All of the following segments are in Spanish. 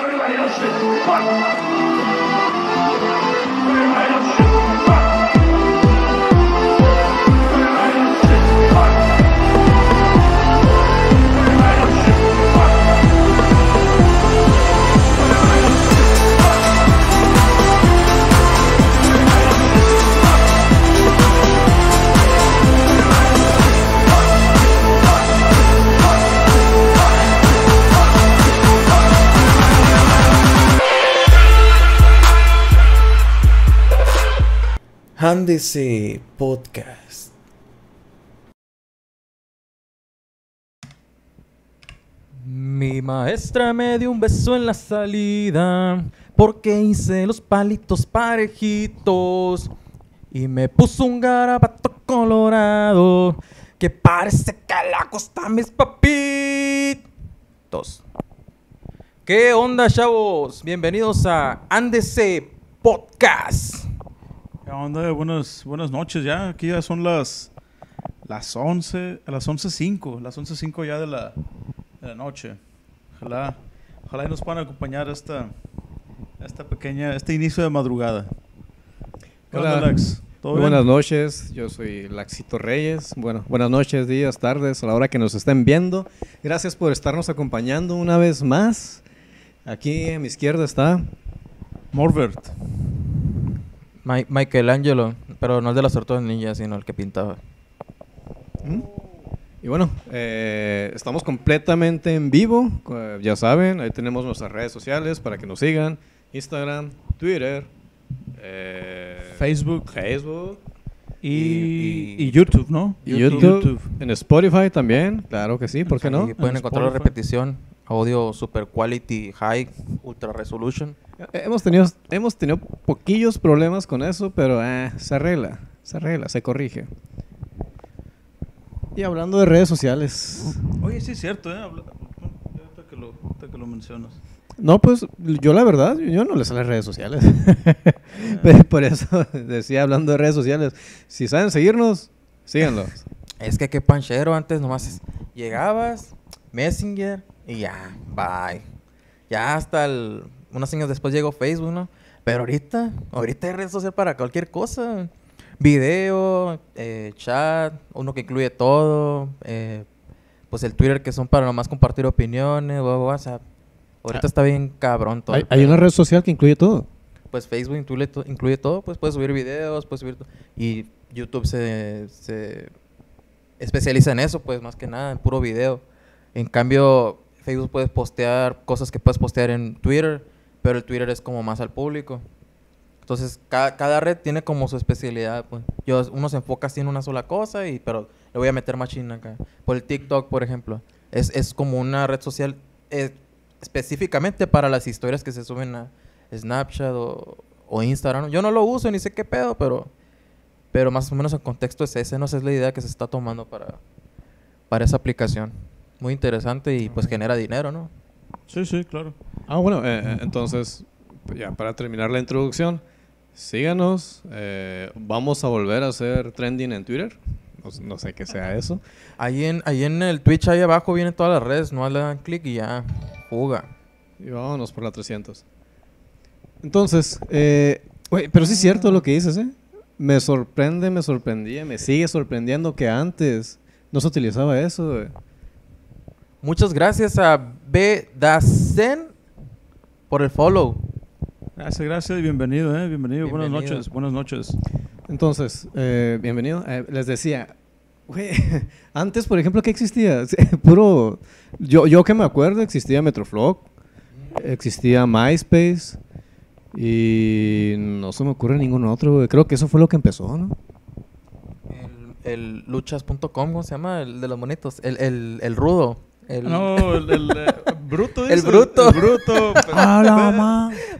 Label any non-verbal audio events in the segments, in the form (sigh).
Everybody else shit. Fuck. Ándese Podcast. Mi maestra me dio un beso en la salida porque hice los palitos parejitos y me puso un garabato colorado que parece que le acosta a mis papitos. ¿Qué onda, chavos? Bienvenidos a Ándese Podcast. ¿Qué onda? Buenas, buenas noches ya. Aquí ya son las, las 11, a las 11.05, las 11.05 ya de la, de la noche. Ojalá, ojalá y nos puedan acompañar esta, esta pequeña, este inicio de madrugada. ¿Qué onda, Hola. Lax? ¿Todo bien? buenas noches, yo soy Laxito Reyes. Bueno, buenas noches, días, tardes, a la hora que nos estén viendo. Gracias por estarnos acompañando una vez más. Aquí a mi izquierda está. Morbert. Mi- Michelangelo, pero no el de las tortugas ninja, sino el que pintaba. ¿Mm? Y bueno, eh, estamos completamente en vivo. eh, ya saben, ahí tenemos nuestras redes sociales para que nos sigan: Instagram, Twitter, eh, Facebook. Facebook, Y, Y- y YouTube, ¿no? y YouTube, en Spotify también. Claro que sí, ¿por qué no? Pueden En encontrar la repetición, audio super quality, high, ultra resolution. Eh, Hemos tenido, hemos tenido poquillos problemas con eso, pero eh, se arregla, se arregla, se corrige. Y hablando de redes sociales, Oye, sí es cierto, ¿eh? Habla- ahorita que lo, ahorita que lo mencionas. no, pues yo la verdad, yo no le sé las redes sociales. Pero (laughs) Por eso decía hablando de redes sociales, si saben seguirnos, síganlos. Es que qué panchero antes nomás es- llegabas, Messenger y ya, bye. Ya hasta el- unos años después llegó Facebook, ¿no? Pero ahorita, ahorita hay red social para cualquier cosa. Video, eh, chat, uno que incluye todo, eh, pues el Twitter que son para nomás compartir opiniones, WhatsApp. Ahorita Ah. está bien cabrón todo. Hay, una red social que incluye todo. pues Facebook incluye, to- incluye todo, pues puedes subir videos, puedes subir... Y YouTube se, se especializa en eso, pues más que nada, en puro video. En cambio, Facebook puedes postear cosas que puedes postear en Twitter, pero el Twitter es como más al público. Entonces, cada, cada red tiene como su especialidad, pues. Yo, uno se enfoca así en una sola cosa, y pero le voy a meter más china acá. Por el TikTok, por ejemplo, es, es como una red social eh, específicamente para las historias que se suben a Snapchat o, o Instagram. Yo no lo uso ni sé qué pedo, pero, pero más o menos el contexto es ese, no sé, es la idea que se está tomando para, para esa aplicación. Muy interesante y pues genera dinero, ¿no? Sí, sí, claro. Ah, bueno, eh, eh, entonces, ya para terminar la introducción, síganos. eh, vamos a volver a hacer trending en Twitter. No, sé qué sea eso. Ahí en, ahí en el Twitch, ahí abajo vienen todas las redes, no le dan clic y ya, fuga. Y vámonos por la 300. Entonces, eh, pero sí es cierto lo que dices, ¿eh? Me sorprende, me sorprendía, me sigue sorprendiendo que antes no se utilizaba eso. Muchas gracias a B. Dacen por el follow. Gracias, gracias y bienvenido, ¿eh? Bienvenido. Buenas noches, buenas noches. Entonces, eh, bienvenido. Eh, les decía, güey, (laughs) antes, por ejemplo, ¿qué existía? (laughs) Puro, yo, yo que me acuerdo, existía Metroflog, existía MySpace y no se me ocurre ningún otro, güey. Creo que eso fue lo que empezó, ¿no? El, el luchas.com, ¿cómo se llama? El de los monitos. El, el, el rudo. El, No, el, el, eh, bruto. El dices, bruto. El bruto. pero,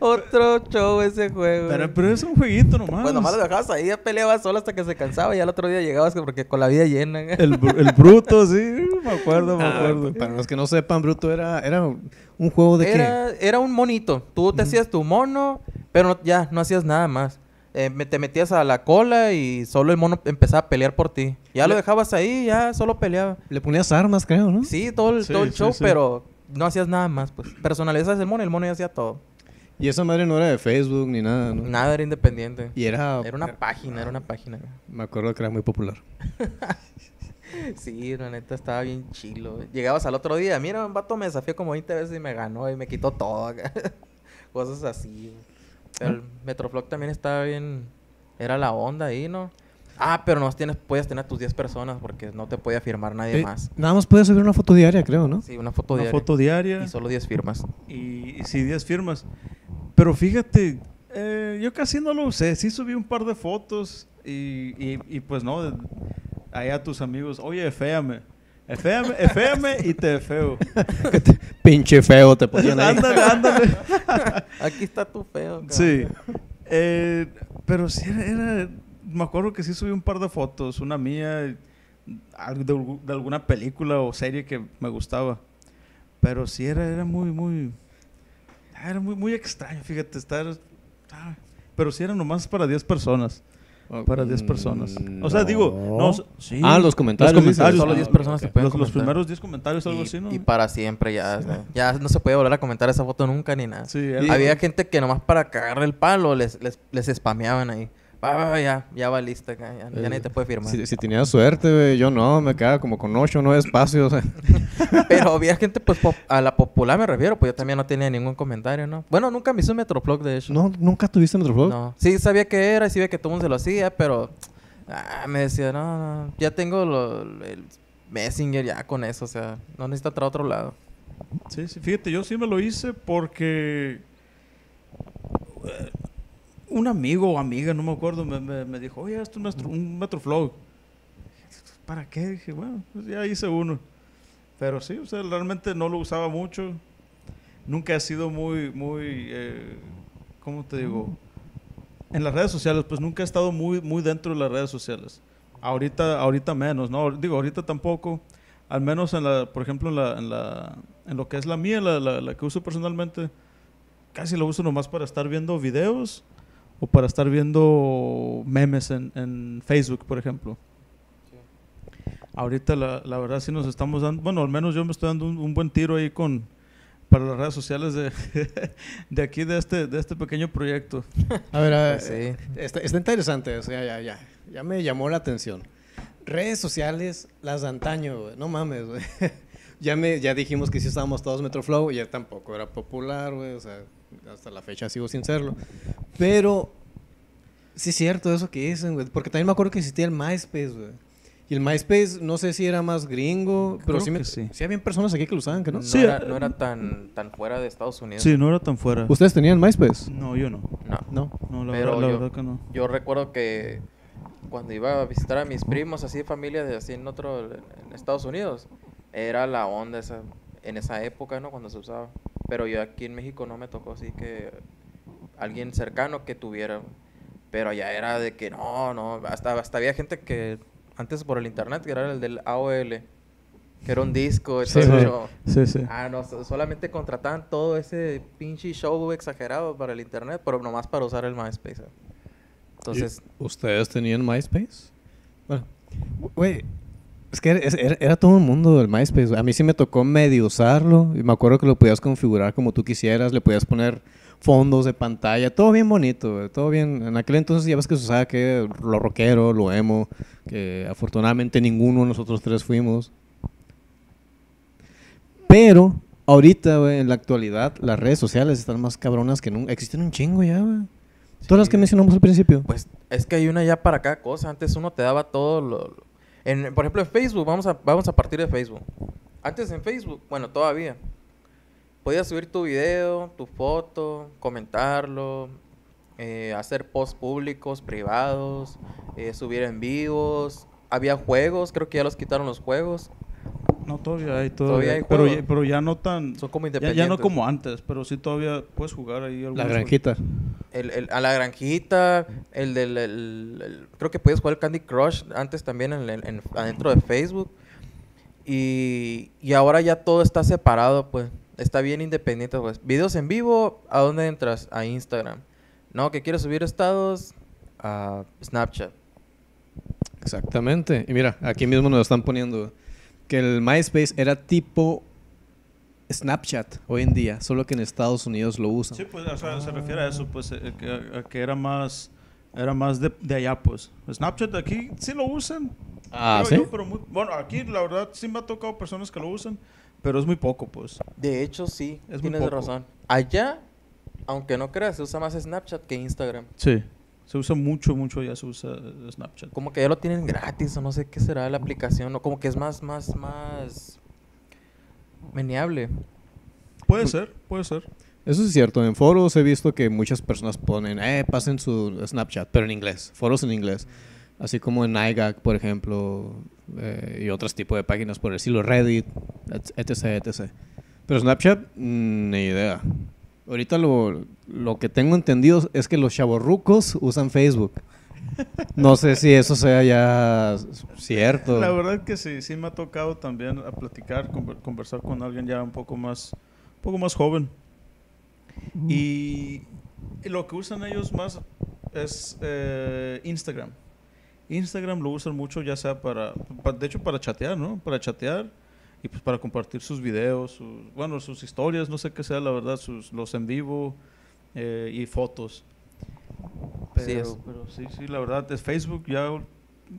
Otro show ese juego. pero, pero es un jueguito nomás. Pues nomás lo dejabas ahí, ya peleabas solo hasta que se cansaba y ya el otro día llegabas que- porque con la vida llena. El, br- el bruto, sí. Me acuerdo, me Ah, acuerdo. para los que no sepan, Bruto era, era un juego de Era, era un monito. Tú te hacías tu mono, pero ya, no hacías nada más. Eh, me- te metías a la cola y solo el mono empezaba a pelear por ti. Ya lo dejabas ahí, ya solo peleaba. Le ponías armas, creo, ¿no? Sí, todo el, Sí, todo el sí, show, sí. pero no hacías nada más, pues. Personalizas el mono y el mono ya hacía todo. Y esa madre no era de Facebook ni nada, ¿no? Nada era independiente. Y era... Era una página, era una página. Me acuerdo que era muy popular. (laughs) Sí, la neta estaba bien chilo. güey. Llegabas al otro día, mira, un vato me desafió como 20 veces y me ganó y me quitó todo. (laughs) Cosas así. El Metroflog también estaba bien. Era la onda ahí, ¿no? Ah, pero no tienes, puedes tener tus 10 personas porque no te puede firmar nadie Eh, más. Nada más puedes subir una foto diaria, creo, ¿no? Sí, una foto Una diaria. foto diaria Y solo 10 firmas. y, y sí, 10 firmas. Pero fíjate, eh, yo casi no lo usé. Sí subí un par de fotos y, y, y pues no, de- ahí a tus amigos, oye, eféame. Eféame, eféame y (laughs) te feo. Pinche feo te ponían ahí. ándale, ándale. (laughs) Aquí está tu feo. cabrón. Sí. Eh, pero sí era, era- Me acuerdo que sí subí un par de fotos. Una mía, algo de, de alguna película o serie que me gustaba. Pero sí era, era muy, muy. Era muy, muy extraño, fíjate, estar. ah, Pero sí era nomás para 10 personas. Para 10 personas. O sea, digo, no, sí. Ah, los comentarios, Los comentarios. Solo ah, 10 personas ok. se pueden Los, los primeros 10 comentarios, algo y, así, ¿no? y para siempre ya. sea, ya no se puede volver a comentar esa foto nunca ni nada. Sí, Había gente que nomás para cagarle el palo les, les, les spameaban ahí. Ya, ya valiste acá, ya, ya Eh, nadie te puede firmar. Si, si tenías suerte, güey, yo no, me quedaba como con 8 o 9 espacios. (laughs) Pero (laughs) había gente, pues, pop- a la popular me refiero, pues yo también no tenía ningún comentario, ¿no? Bueno, nunca me hizo un Metroflog, de hecho. no, ¿Nunca tuviste Metroflog? No. Sí sabía que era y sí sabía que todo el mundo se lo hacía, pero... ah, me decía, no, no, ya tengo lo- el Messenger ya con eso, o sea, no necesito entrar a otro lado. Sí, sí, fíjate, yo sí me lo hice porque eh, un amigo o amiga, no me acuerdo, me, me, me dijo, oye, esto es un Metroflow. ¿Para qué? Dije, bueno, pues ya hice uno. Pero sí, o sea, realmente no lo usaba mucho. Nunca he sido muy, muy, eh, ¿cómo te digo? En las redes sociales, pues nunca he estado muy, muy dentro de las redes sociales. Ahorita, ahorita menos, ¿no? Digo, ahorita tampoco. Al menos en la, por ejemplo, en la, en la, en lo que es la mía, la, la, la que uso personalmente, casi lo uso nomás para estar viendo videos o para estar viendo memes en, en Facebook, por ejemplo. Ahorita la, la verdad sí nos estamos dando, bueno, al menos yo me estoy dando un, un buen tiro ahí con para las redes sociales de, (laughs) de aquí, de este, de este pequeño proyecto. A ver, a ver, Pues sí. eh, está, está interesante, o sea, ya, ya, ya me llamó la atención. Redes sociales, las de antaño, güey, no mames, güey. (laughs) ya, me, ya dijimos que sí estábamos todos Metroflow, y ya tampoco era popular, güey, o sea, hasta la fecha sigo sin serlo. Pero, sí es cierto eso que dicen, güey, porque también me acuerdo que existía el MySpace, güey. Y el MySpace, no sé si era más gringo, pero sí, me, sí. sí había personas aquí que lo usaban, que no. No, Sí, era, eh, no era tan, tan fuera de Estados Unidos. Sí, no era tan fuera. ¿Ustedes tenían MySpace? No, yo no. No. No. No, la, Pero verdad, la yo- verdad que no. Yo recuerdo que cuando iba a visitar a mis primos, así de familia, de así en otro, en Estados Unidos, era la onda esa, en esa época, ¿no? Cuando se usaba. Pero yo aquí en México no me tocó así que alguien cercano que tuviera. Pero allá era de que no, no, hasta, hasta había gente que antes por el internet, que era el del AOL, que era un disco, Sí, show. Sí, sí. Ah, no, so- solamente contrataban todo ese pinche show exagerado para el internet, pero nomás para usar el MySpace. ¿eh? Entonces, ¿Ustedes tenían MySpace? Bueno, güey, es que era, era- era todo el mundo del MySpace. A mí sí me tocó medio usarlo y me acuerdo que lo podías configurar como tú quisieras, le podías poner fondos de pantalla, todo bien bonito, todo bien. En aquel entonces ya ves que se usaba que lo rockero, lo emo, que afortunadamente ninguno de nosotros tres fuimos. Pero ahorita, güey, en la actualidad, las redes sociales están más cabronas que nunca. Existen un chingo ya, güey. Todas las que mencionamos al principio. pues es que hay una ya para cada cosa. Antes uno te daba todo lo... En, por ejemplo, en Facebook, vamos a, vamos a partir de Facebook. Antes en Facebook, bueno, todavía. Podías subir tu video, tu foto, comentarlo, eh, hacer posts públicos, privados, eh, subir en vivos. Había juegos, creo que ya los quitaron los juegos. No, todavía hay, todavía, Todavía hay pero, ya, pero ya no tan... Son como independientes. ya no como antes, pero sí todavía puedes jugar ahí. La granjita. El, el- a la granjita, el del... el- el- creo que podías jugar el Candy Crush antes también en, en- en- adentro de Facebook. Y, y ahora ya todo está separado, pues. Está bien independiente, pues. Videos en vivo, ¿a dónde entras? A Instagram. No, que quieres subir estados a Snapchat. Exactamente. Y mira, aquí mismo nos están poniendo que el MySpace era tipo Snapchat hoy en día, solo que en Estados Unidos lo usan. Sí, pues, o sea, se refiere a eso, pues, eh, que, a- que era más, era más de, de allá, pues. Snapchat aquí sí lo usan. Ah, ¿sí? yo, pero muy- bueno, aquí la verdad sí me ha tocado personas que lo usan, pero es muy poco, pues. De hecho, sí, Es muy tienes poco. razón. Allá, aunque no creas, se usa más Snapchat que Instagram. Sí. Se usa mucho, mucho ya se usa eh, Snapchat. Como que ya lo tienen gratis o no sé qué será la aplicación, o como que es más, más, más meneable. Puede ser, puede ser. Eso es cierto. En foros he visto que muchas personas ponen, eh, pasen su Snapchat, pero en inglés. Foros en inglés. Así como en iGag, por ejemplo, eh, y otros tipos de páginas por el estilo Reddit, et- etc, etc. Pero Snapchat, mm, ni idea. Ahorita lo, lo que tengo entendido es que los chavorrucos usan Facebook. No sé si eso sea ya cierto. La verdad que sí, sí me ha tocado también a platicar, conver- conversar con alguien ya un poco más, un poco más joven. Y, y lo que usan ellos más es eh, Instagram. Instagram lo usan mucho ya sea para, pa- de hecho para chatear, ¿no? Para chatear y pues para compartir sus videos, sus, bueno, sus historias, no sé qué sea la verdad, sus, los en vivo eh, y fotos. Pero, Sí es. pero sí, sí, la verdad es Facebook ya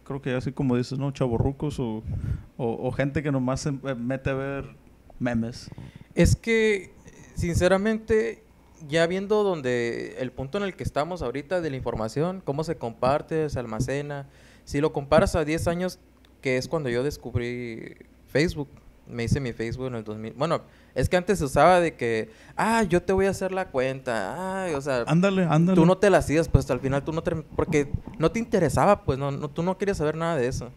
creo que así como dices, ¿no? Chavorrucos o, o, o gente que nomás se mete a ver memes. Es que, sinceramente, ya viendo donde el punto en el que estamos ahorita de la información, cómo se comparte, se almacena, si lo comparas a 10 años, que es cuando yo descubrí Facebook, me hice mi Facebook en el 2000. Bueno, es que antes se usaba de que, ah, yo te voy a hacer la cuenta, ay, o sea, Ándale, ándale. tú no te la hacías, pues al final tú no te, porque no te interesaba, pues no, no tú no querías saber nada de eso.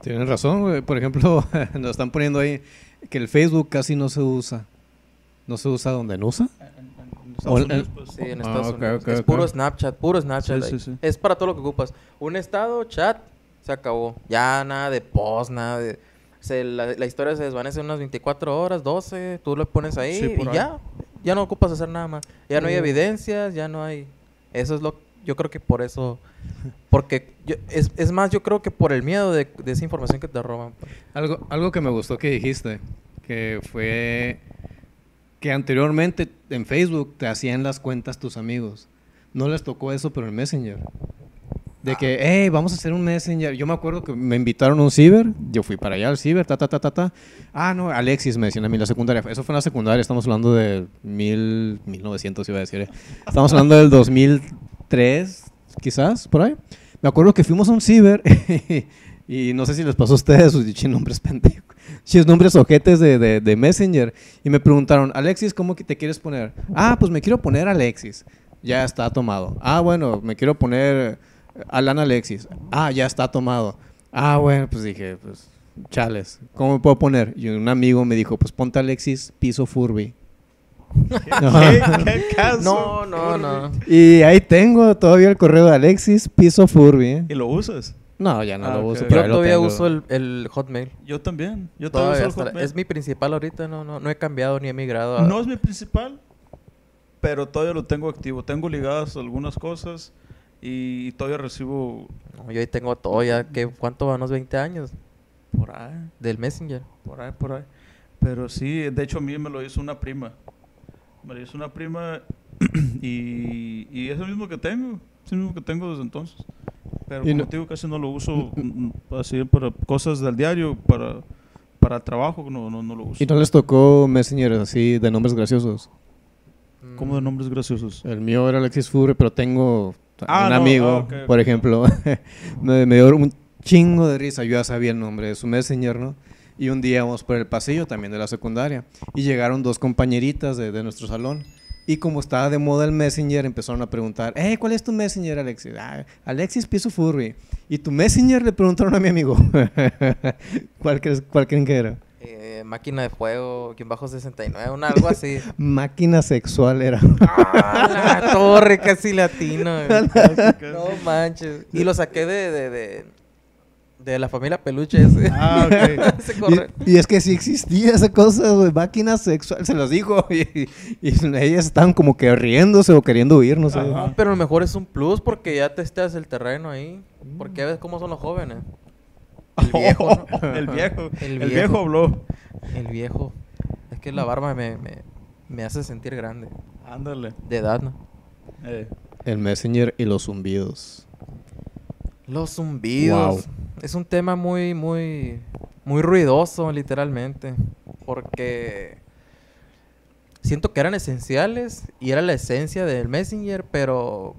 Tienen razón, güey. Por ejemplo, (laughs) nos están poniendo ahí que el Facebook casi no se usa. ¿No se usa donde no usa? Estados Unidos, pues. Sí, en Ah, Estados Unidos. es puro Snapchat, puro Snapchat. Sí, ahí. sí, sí. Es para todo lo que ocupas. Un estado, chat, se acabó. Ya nada de post, nada de... se- la, la historia se desvanece en unas 24 horas, 12, tú lo pones ahí Sí, y ahí. ya. Ya no ocupas hacer nada más. Ya no hay evidencias, ya no hay... Eso es lo... Yo creo que por eso... Porque yo- es, es más, yo creo que por el miedo de, de esa información que te roban. Algo, algo que me gustó que dijiste, que fue que anteriormente en Facebook te hacían las cuentas tus amigos. No les tocó eso, pero en Messenger. De que, hey, vamos a hacer un Messenger. Yo me acuerdo que me invitaron a un ciber. Yo fui para allá al ciber, ta, ta, ta, ta, ta. Ah, no, Alexis me decían a mí la secundaria. Eso fue en la secundaria. Estamos hablando de mil, 1900, iba a decir. eh. Estamos hablando del 2003, quizás, por ahí. Me acuerdo que fuimos a un ciber (laughs) y no sé si les pasó a ustedes sus nombres pendejos. Chis nombres ojetes de, de, de Messenger. Y me preguntaron, Alexis, ¿cómo que te quieres poner? Ah, pues me quiero poner Alexis. Ya está tomado. Ah, bueno, me quiero poner Alan Alexis. Ah, ya está tomado. Ah, bueno, pues dije, pues, chales. ¿Cómo me puedo poner? Y un amigo me dijo, pues ponte Alexis Piso Furby. (laughs) ¿Qué, qué caso? No, no, no. Y ahí tengo todavía el correo de Alexis Piso Furby. ¿eh? ¿Y lo usas? No, ya no Ah, lo uso. Yo pero Yo todavía tengo. uso el, el Hotmail. Yo también. Yo todavía Todavía uso el Hotmail. es mi principal ahorita, no, no, no he cambiado ni he migrado. a- No es mi principal, pero todavía lo tengo activo. Tengo ligadas algunas cosas y todavía recibo No, yo ahí tengo todo ya, que ¿cuánto van? Unos 20 años por ahí, del Messenger. por ahí, por ahí. Pero sí, de hecho a mí me lo hizo una prima. Me lo hizo una prima (clears throat) y, y es el mismo que tengo. Es el mismo que tengo desde entonces. Pero Y como no- te digo, casi no lo uso mm, así para cosas del diario, para, para trabajo, no, no, no lo uso. ¿Y no les tocó Messenger así de nombres graciosos? ¿Cómo de Mm, nombres graciosos? El mío era Alexis Furby, pero tengo Ah, un no, amigo, ah, por ejemplo, (laughs) me, me dio un chingo de risa. Yo ya sabía el nombre de su Messenger, ¿no? Y un día vamos por el pasillo también de la secundaria y llegaron dos compañeritas de, de nuestro salón. Y como estaba de moda el Messenger, empezaron a preguntar, eh, ¿cuál es tu Messenger, Alexis? "Ah, Alexis Piso Furby. ¿Y tu Messenger? Le preguntaron a mi amigo. (laughs) ¿Cuál, crees- ¿Cuál creen que era? Eh, máquina de fuego, quien bajo 69, un algo así. (laughs) Máquina sexual era. ¡Ah, la torre, casi latino. (laughs) no manches. Y lo saqué de, de, de, de la familia peluche ese. Ah, ok. (laughs) Corre- Y, y es que sí existía esa cosa, güey, máquina sexual, se los dijo. Y, y ellas estaban como que riéndose o queriendo huir, no sé. Ajá. Pero a lo mejor es un plus porque ya testeas el terreno ahí. Porque ves cómo son los jóvenes. El viejo, ¿no? (laughs) el viejo. El El viejo. viejo habló. El viejo. Es que la barba me, me, me hace sentir grande. Ándale. De edad, ¿no? Eh, El Messenger y los zumbidos. Los zumbidos. Wow. Es un tema muy, muy, muy ruidoso, literalmente. Porque siento que eran esenciales y era la esencia del Messenger, pero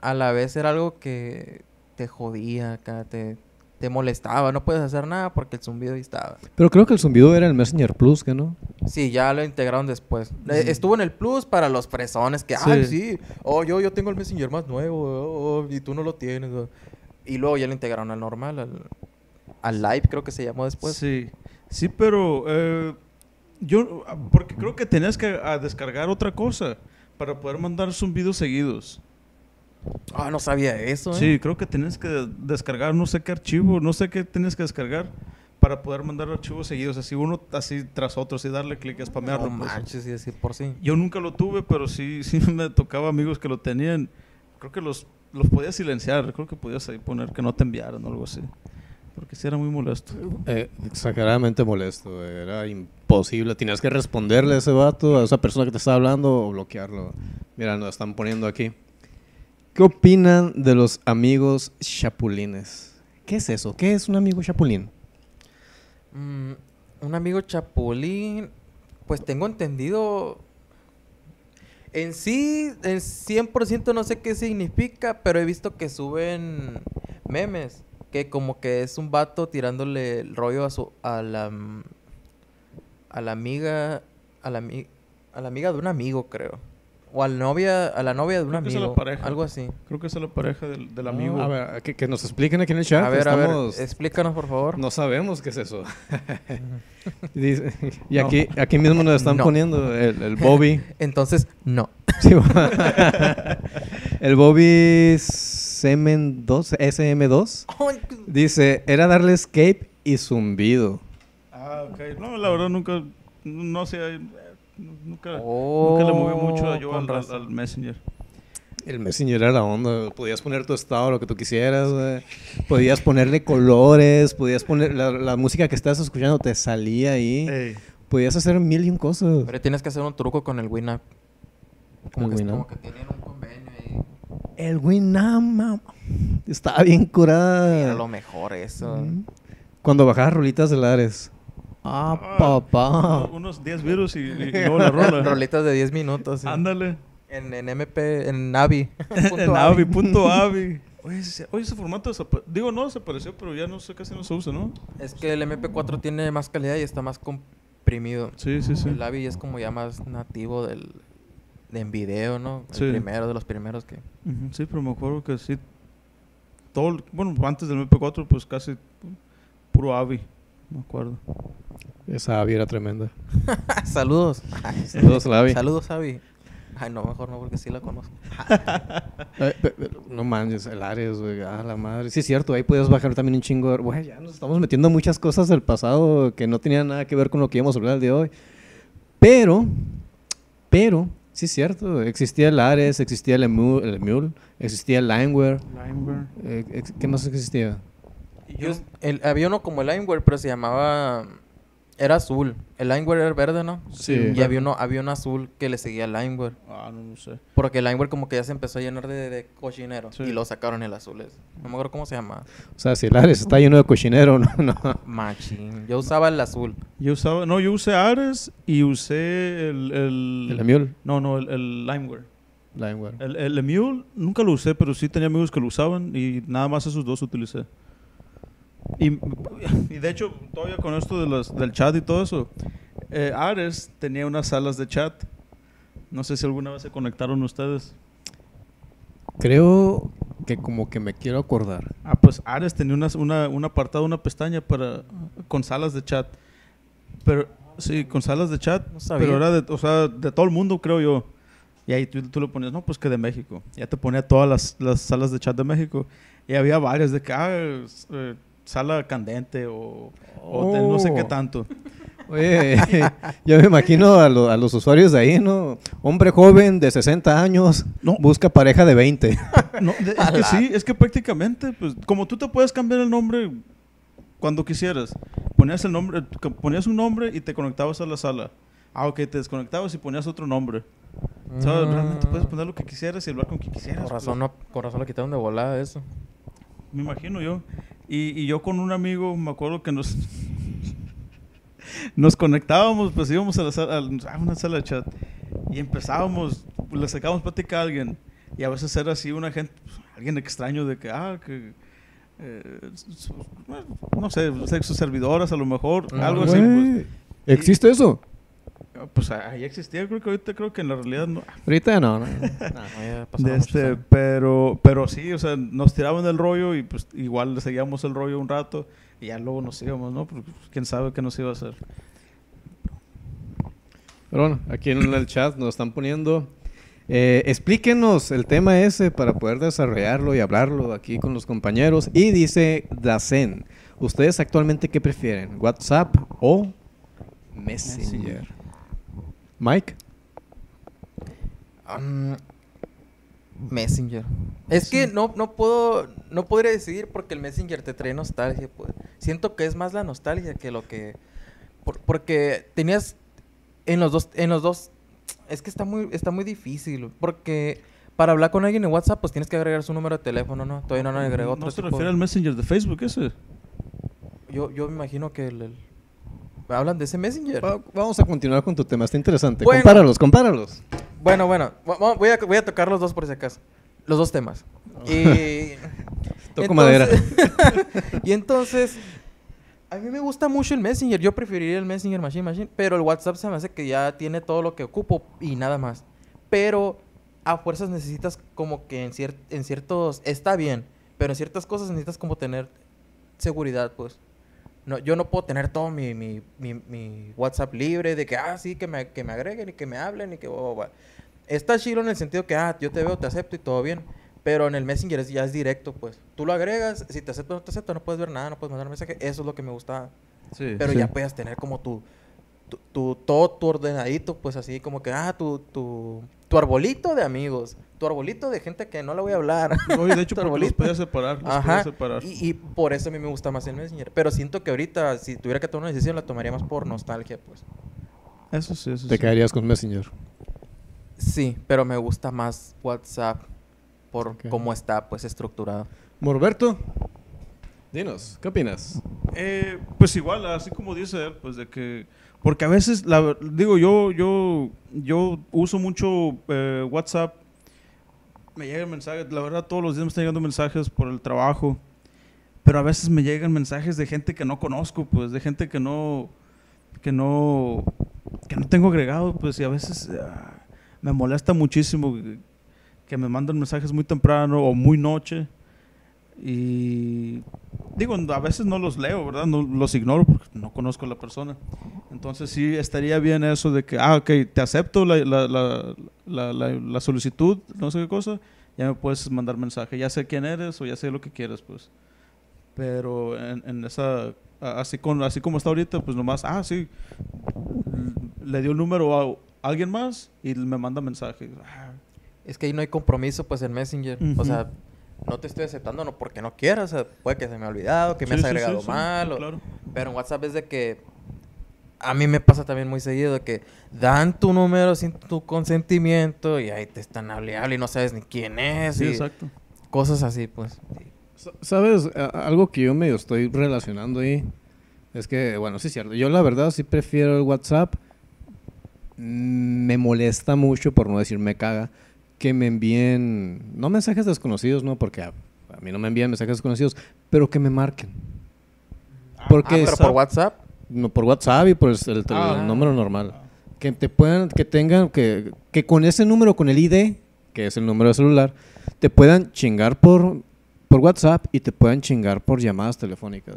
a la vez era algo que te jodía, acá, te, te molestaba. No puedes hacer nada porque el zumbido ahí estaba. Pero creo que el zumbido era el Messenger Plus, ¿que no? Sí, ya lo integraron después. Eh, Estuvo en el Plus para los fresones que, ay, sí, oh, yo, yo tengo el Messenger más nuevo, oh, oh, y tú no lo tienes. oh". Y luego ya lo integraron al normal, al, al Live, creo que se llamó después. sí. Sí, pero eh, yo, porque creo que tenías que ah, descargar otra cosa para poder mandar zumbidos seguidos. Ah, no sabía eso, ¿eh? Sí, creo que tenías que descargar no sé qué archivo, no sé qué tienes que descargar para poder mandar archivos seguidos, así uno así tras otro, así darle clic, No spamearlo. pues. manches, y así por sí. Yo nunca lo tuve, pero sí, (laughs) sí me tocaba amigos que lo tenían. Creo que los, los podías silenciar, creo que podías ahí poner que no te enviaran o algo así. Porque sí era muy molesto. Eh, exageradamente molesto. Era imposible. Tenías que responderle a ese vato, a esa persona que te estaba hablando o bloquearlo. Mira, nos están poniendo aquí. ¿Qué opinan de los amigos chapulines? ¿Qué es eso? ¿Qué es un amigo chapulín? Mm, un amigo chapulín, pues tengo entendido... En sí, en 100% no sé qué significa, pero he visto que suben memes. Que como que es un vato tirándole el rollo a su... A la... A la amiga... A la, a la amiga de un amigo, creo. O a la novia, a la novia de un Creo que es a la amigo. pareja. Algo así. Creo que es la pareja del, del amigo. A ver, que, que nos expliquen aquí en el chat. A ver, a ver, explícanos por favor. No sabemos qué es eso. (laughs) Dice- y aquí, aquí mismo nos están No. poniendo el, el Bobby. (laughs) Entonces, no. Sí, va. (laughs) el Bobby SM2, SM2 dice, era darle escape y zumbido. Ah, ok. No, la verdad nunca, no sé, nunca, nunca le moví mucho a yo Oh, al, al- al Messenger. El Messenger era la onda. Podías poner tu estado, lo que tú quisieras. güey. Podías ponerle colores. Podías poner la, la música que estás escuchando te salía ahí. Ey. Podías hacer mil y un cosas. Pero tienes que hacer un truco con el Winamp. Como, ¿El que, Winamp? como que tienen un convenio ahí. El Winamp estaba bien curada. Era lo mejor eso. Mm. Cuando bajabas rolitas de Lares. Ah, Ah, papá. Unos 10 virus y, y- y luego la rola. (laughs) Rolitas de 10 minutos. sí. Ándale. En, en MP, en Navi. (laughs) En Avi. Avi, punto (laughs) Avi. Oye, ese, oye, ese formato desapareció. Digo, no desapareció, pero ya no sé, casi no se usa, ¿no? Es que el MP4 tiene más calidad y está más comprimido. Sí, sí, sí. El Avi es como ya más nativo del de en video, ¿no? El Sí. primero de los primeros que... Sí, pero me acuerdo que sí. Todo, el- bueno, antes del MP4, pues casi puro Avi. Me acuerdo. Esa Avi era tremenda. (laughs) Saludos. Saludos a la. Saludos, Avi. Ay, no, mejor no, porque sí la conozco. (laughs) No manches, el Ares, güey. Ah, la madre. Sí, es cierto. Ahí podías bajar también un chingo. de- Güey, ya nos estamos metiendo muchas cosas del pasado que no tenían nada que ver con lo que íbamos a hablar el día de hoy. Pero, pero, sí es cierto. Existía el Ares, existía el Emule, el Emule, existía el Limeware. Limeware. Eh, ex- ¿Qué más existía? Yo, el, había uno como el Lineware, pero se llamaba... Era azul. El Lineware era verde, ¿no? Sí. Y había uno, había uno azul que le seguía al Lineware. Ah, no, no sé. Porque el Lineware como que ya se empezó a llenar de, de cochinero. Sí. Y lo sacaron el azul. ese. No me acuerdo cómo se llama. O sea, si el Ares está lleno de cochinero, (laughs) no, no. Machín. Yo usaba el azul. Yo usaba, no, yo usé Ares y usé el... El, El Emule. No, no, el, el Limeware. Limeware. El, el Emule nunca lo usé, pero sí tenía amigos que lo usaban y nada más esos dos utilicé. Y, y de hecho, todavía con esto de los, del chat y todo eso, eh, Ares tenía unas salas de chat. No sé si alguna vez se conectaron ustedes. Creo que como que me quiero acordar. Ah, pues Ares tenía una, una, un apartado, una pestaña para con salas de chat. Pero sí, con salas de chat. No sabía. pero era de, o sea, de todo el mundo, creo yo. Y ahí tú, tú le ponías, no, pues que de México. Ya te ponía todas las, las salas de chat de México. Y había varias de que, ah, eh, sala candente o, o de no sé qué Oh. tanto. Oye, (laughs) yo me imagino a, lo- a los usuarios de ahí, ¿no? Hombre joven de 60 años No. busca pareja de 20. (laughs) No, de- es que sí, es que prácticamente, pues, como tú te puedes cambiar el nombre cuando quisieras. Ponías el nombre, ponías un nombre y te conectabas a la sala. Ah, ok, te desconectabas y ponías otro nombre. O sea, realmente puedes poner lo que quisieras y hablar con quien quisieras. Con pues. razón, no, con razón lo quitaron de volada eso. Me imagino yo. Y, y yo con un amigo, me acuerdo que nos nos conectábamos, pues íbamos a, la sala, a una sala de chat y empezábamos, le sacábamos plática a alguien y a veces era así una gente, pues, alguien extraño de que, ah, que, eh, no sé, sexo servidoras a lo mejor, Ah, algo así. Pues, ¿Existe eso? Pues ahí existía, creo que ahorita creo que en la realidad no. Ahorita no, no. (laughs) No, ya De pasaron muchos este, pero, pero sí, o sea, nos tiraban el rollo y pues igual le seguíamos el rollo un rato y ya luego nos íbamos, ¿no? Porque pues, quién sabe qué nos iba a hacer. Pero bueno, aquí en el chat nos están poniendo. eh, explíquenos el tema ese para poder desarrollarlo y hablarlo aquí con los compañeros. Y dice Dazen, ¿ustedes actualmente qué prefieren? ¿WhatsApp o Messenger? Mike. Um, Messenger. Es que no, no puedo, no podría decidir porque el Messenger te trae nostalgia, pues. Siento que es más la nostalgia que lo que, por- porque tenías en los dos, en los dos, es que está muy, está muy difícil, porque para hablar con alguien en WhatsApp, pues tienes que agregar su número de teléfono, ¿no? Todavía no le agregó otro ¿No se tipo refiere de- al Messenger de Facebook ese? Yo, yo me imagino que el, el- hablan de ese Messenger. Va- vamos a continuar con tu tema, está interesante. Bueno. Compáralos, compáralos. Bueno, bueno, voy a, voy a tocar los dos por si acaso. Los dos temas. Y. (laughs) Toco entonces- madera. (laughs) y entonces. A mí me gusta mucho el Messenger. Yo preferiría el Messenger Machine Machine. Pero el WhatsApp se me hace que ya tiene todo lo que ocupo y nada más. Pero a fuerzas necesitas como que en, cier- en ciertos. Está bien. Pero en ciertas cosas necesitas como tener seguridad, pues. No, yo no puedo tener todo mi, mi, mi, mi WhatsApp libre de que, ah, sí, que me, que me agreguen y que me hablen y que... bla, bla, bla. Está chido en el sentido que, ah, yo te veo, te acepto y todo bien. Pero en el Messenger es- ya es directo, pues. Tú lo agregas, si te acepto o no te acepto, no puedes ver nada, no puedes mandar mensaje. Eso es lo que me gusta. Sí. Pero Sí. ya puedes tener como tu, tu, tu- todo tu ordenadito, pues así como que, ah, tu, tu, tu arbolito de amigos, tu arbolito de gente que no le voy a hablar. (laughs) Oye, de hecho, porque los arbolito. podía separar. Los podía Ajá. separar. Y, y por eso a mí me gusta más el Messenger. Pero siento que ahorita, si tuviera que tomar una decisión, la tomaría más por nostalgia, pues. Eso sí, eso Te sí. caerías con Messenger. Sí, pero me gusta más WhatsApp por cómo está, pues, estructurado. Morberto, dinos, ¿qué opinas? Eh, pues igual, así como dice él, pues de que... Porque a veces, la, digo, yo, yo, yo uso mucho eh, WhatsApp. Me llegan mensajes, la verdad todos los días me están llegando mensajes por el trabajo. Pero a veces me llegan mensajes de gente que no conozco, pues de gente que no, que no, que no tengo agregado, pues y a veces ah, me molesta muchísimo que, me mandan mensajes muy temprano o muy noche. Y digo, a veces no los leo, ¿verdad? No, los ignoro porque no conozco a la persona. Entonces sí estaría bien eso de que, ah, ok, te acepto la, la, la, la, solicitud, no sé qué cosa, ya me puedes mandar mensaje, ya sé quién eres o ya sé lo que quieres, pues. Pero en, en esa, así, con, así como está ahorita, pues nomás, ah, sí, le dio el número a alguien más y me manda mensaje. Es que ahí no hay compromiso, pues, en Messenger. O Ujú. sea, no te estoy aceptando no porque no quieras. O sea, puede que se me ha olvidado, que me sí, has sí, agregado sí, sí, mal. o- claro. Pero en WhatsApp es de que... A mí me pasa también muy seguido de que dan tu número sin tu consentimiento y ahí te están hablando y no sabes ni quién es. Sí, y exacto. Cosas así, pues. Sa- ¿Sabes? Algo que yo medio estoy relacionando ahí es que, bueno, sí es cierto. Yo la verdad sí prefiero el WhatsApp. Mm, Me molesta mucho, por no decir me caga, que me envíen, no mensajes desconocidos, ¿no? Porque a, a mí no me envían mensajes desconocidos, pero que me marquen. Porque ah, pero esa- por WhatsApp. no, por WhatsApp y por el, el- el Ah. número normal. Que te puedan, que tengan, que, que con ese número, con el ID, que es el número de celular, te puedan chingar por, por WhatsApp y te puedan chingar por llamadas telefónicas.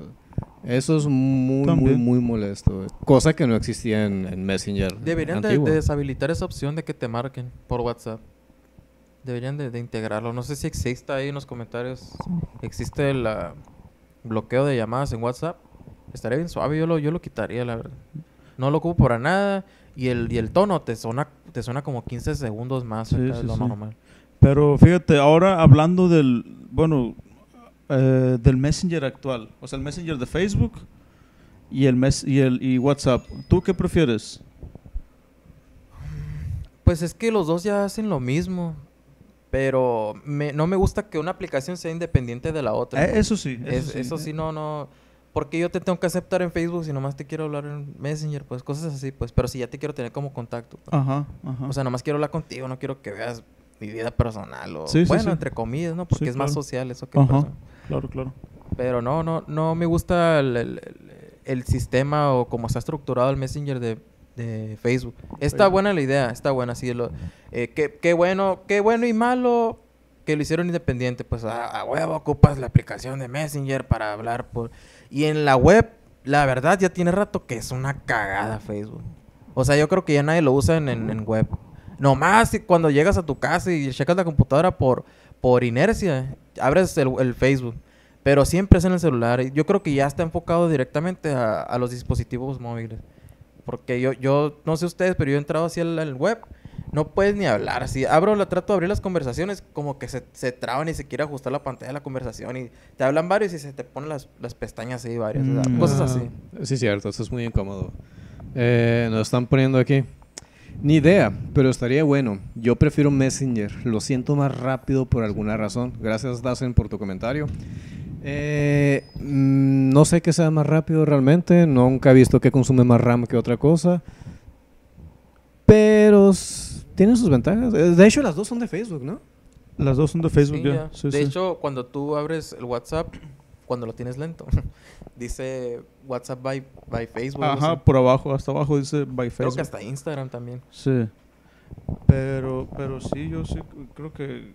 Eso es muy, muy, También. muy molesto. Cosa que no existía en, en Messenger. Deberían de deshabilitar esa opción de que te marquen por WhatsApp. Deberían de, de integrarlo. No sé si existe ahí en los comentarios. Existe el bloqueo de llamadas en WhatsApp. Estaría bien suave. Yo lo, yo lo quitaría, la verdad. No lo ocupo para nada. Y el, y el tono te suena, te suena como 15 segundos más Sí, sí, lo sí. normal. Pero fíjate, ahora hablando del, bueno, eh, del Messenger actual. O sea, el Messenger de Facebook y el, mes y el y WhatsApp. ¿Tú qué prefieres? Pues es que los dos ya hacen lo mismo. Pero me- no me gusta que una aplicación sea independiente de la otra. Eh, eso sí. Eso, Es- sí. eso sí, no, no. Porque yo te tengo que aceptar en Facebook si nomás te quiero hablar en Messenger, pues cosas así, pues. Pero si ya te quiero tener como contacto. pues. Ajá, ajá. O sea, nomás quiero hablar contigo, no quiero que veas mi vida personal o... Sí, sí, bueno, sí. entre comillas, ¿no? Porque Sí, es más social eso que Ajá. claro, claro. Pero no, no, no me gusta el- el sistema o cómo está estructurado el Messenger de, de Facebook. Está Facebook. buena la idea, está buena, sí. Lo, eh, qué, qué bueno, qué bueno y malo que lo hicieron independiente. Pues a, a huevo ocupas la aplicación de Messenger para hablar por... Y en la web, la verdad, ya tiene rato que es una cagada Facebook. O sea, yo creo que ya nadie lo usa en, en- en web. Nomás cuando llegas a tu casa y checas la computadora por, por inercia, abres el, el Facebook. Pero siempre es en el celular. Yo creo que ya está enfocado directamente a, a los dispositivos móviles. Porque yo, yo, no sé ustedes, pero yo he entrado así al, al web. No puedes ni hablar. Así abro, la trato de abrir las conversaciones, como que se, se traban y se quiere ajustar la pantalla de la conversación. Y te hablan varios y se te ponen las, las pestañas así, varias. o sea, Mm. cosas Ah, así. Sí, cierto, eso es muy incómodo. Eh, nos están poniendo aquí. Ni idea, pero estaría bueno. Yo prefiero Messenger. Lo siento más rápido por alguna razón. Gracias, Dazen, por tu comentario. Eh, mm, no sé qué sea más rápido realmente. Nunca he visto que consume más RAM que otra cosa. Pero tienen sus ventajas. Eh, De hecho, las dos son de Facebook, ¿no? Las dos son de Facebook Sí, ya. ya. Sí, de sí. hecho, cuando tú abres el WhatsApp, cuando lo tienes lento, (laughs) dice WhatsApp by, by Facebook. Ajá, por abajo, hasta abajo dice by Creo Facebook. que hasta Instagram también. Sí. Pero, pero sí, yo sí creo que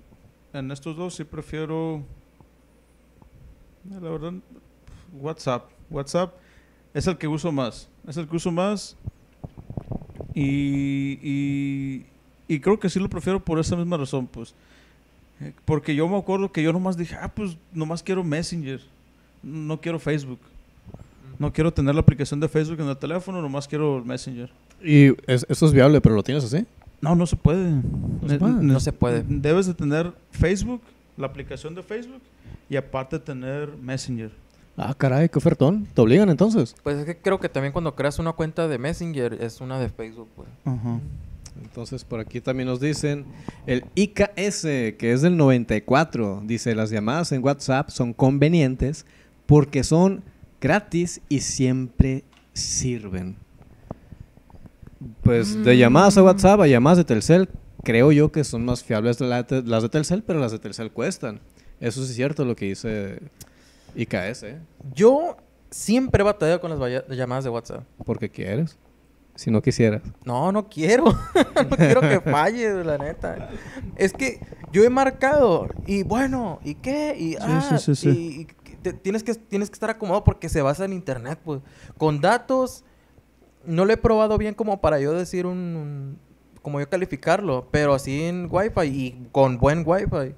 en estos dos sí prefiero, la verdad, WhatsApp. WhatsApp es el que uso más. Es el que uso más. Y, y, y creo que sí lo prefiero por esa misma razón, pues. Eh, Porque yo me acuerdo que yo nomás dije, ah, pues nomás quiero Messenger. No quiero Facebook. No quiero tener la aplicación de Facebook en el teléfono, nomás quiero Messenger. Y es- eso es viable, pero lo tienes así. No, no se puede. se Ne- puede. No se puede. Debes de tener Facebook, la aplicación de Facebook, y aparte tener Messenger. Ah, caray, qué ofertón. ¿Te obligan entonces? Pues es que creo que también cuando creas una cuenta de Messenger es una de Facebook, pues. Entonces, por aquí también nos dicen el IKS, que es del 94. Dice, las llamadas en WhatsApp son convenientes porque son gratis y siempre sirven. Pues de llamadas a WhatsApp a llamadas de Telcel, creo yo que son más fiables de la- de- las de Telcel, pero las de Telcel cuestan. Eso sí es cierto lo que dice IKS, ¿eh? Yo siempre he batallado con las llamadas de WhatsApp. Porque quieres. Si no quisieras. No, no quiero. (laughs) no quiero que falle, la neta. Es que yo he marcado y bueno, ¿y qué? Y, ah, sí, sí, sí. y- y te- tienes, que, tienes que estar acomodado porque se basa en internet, pues. Con datos, no lo he probado bien como para yo decir un... un- como yo calificarlo, pero así en Wi-Fi y con buen Wi-Fi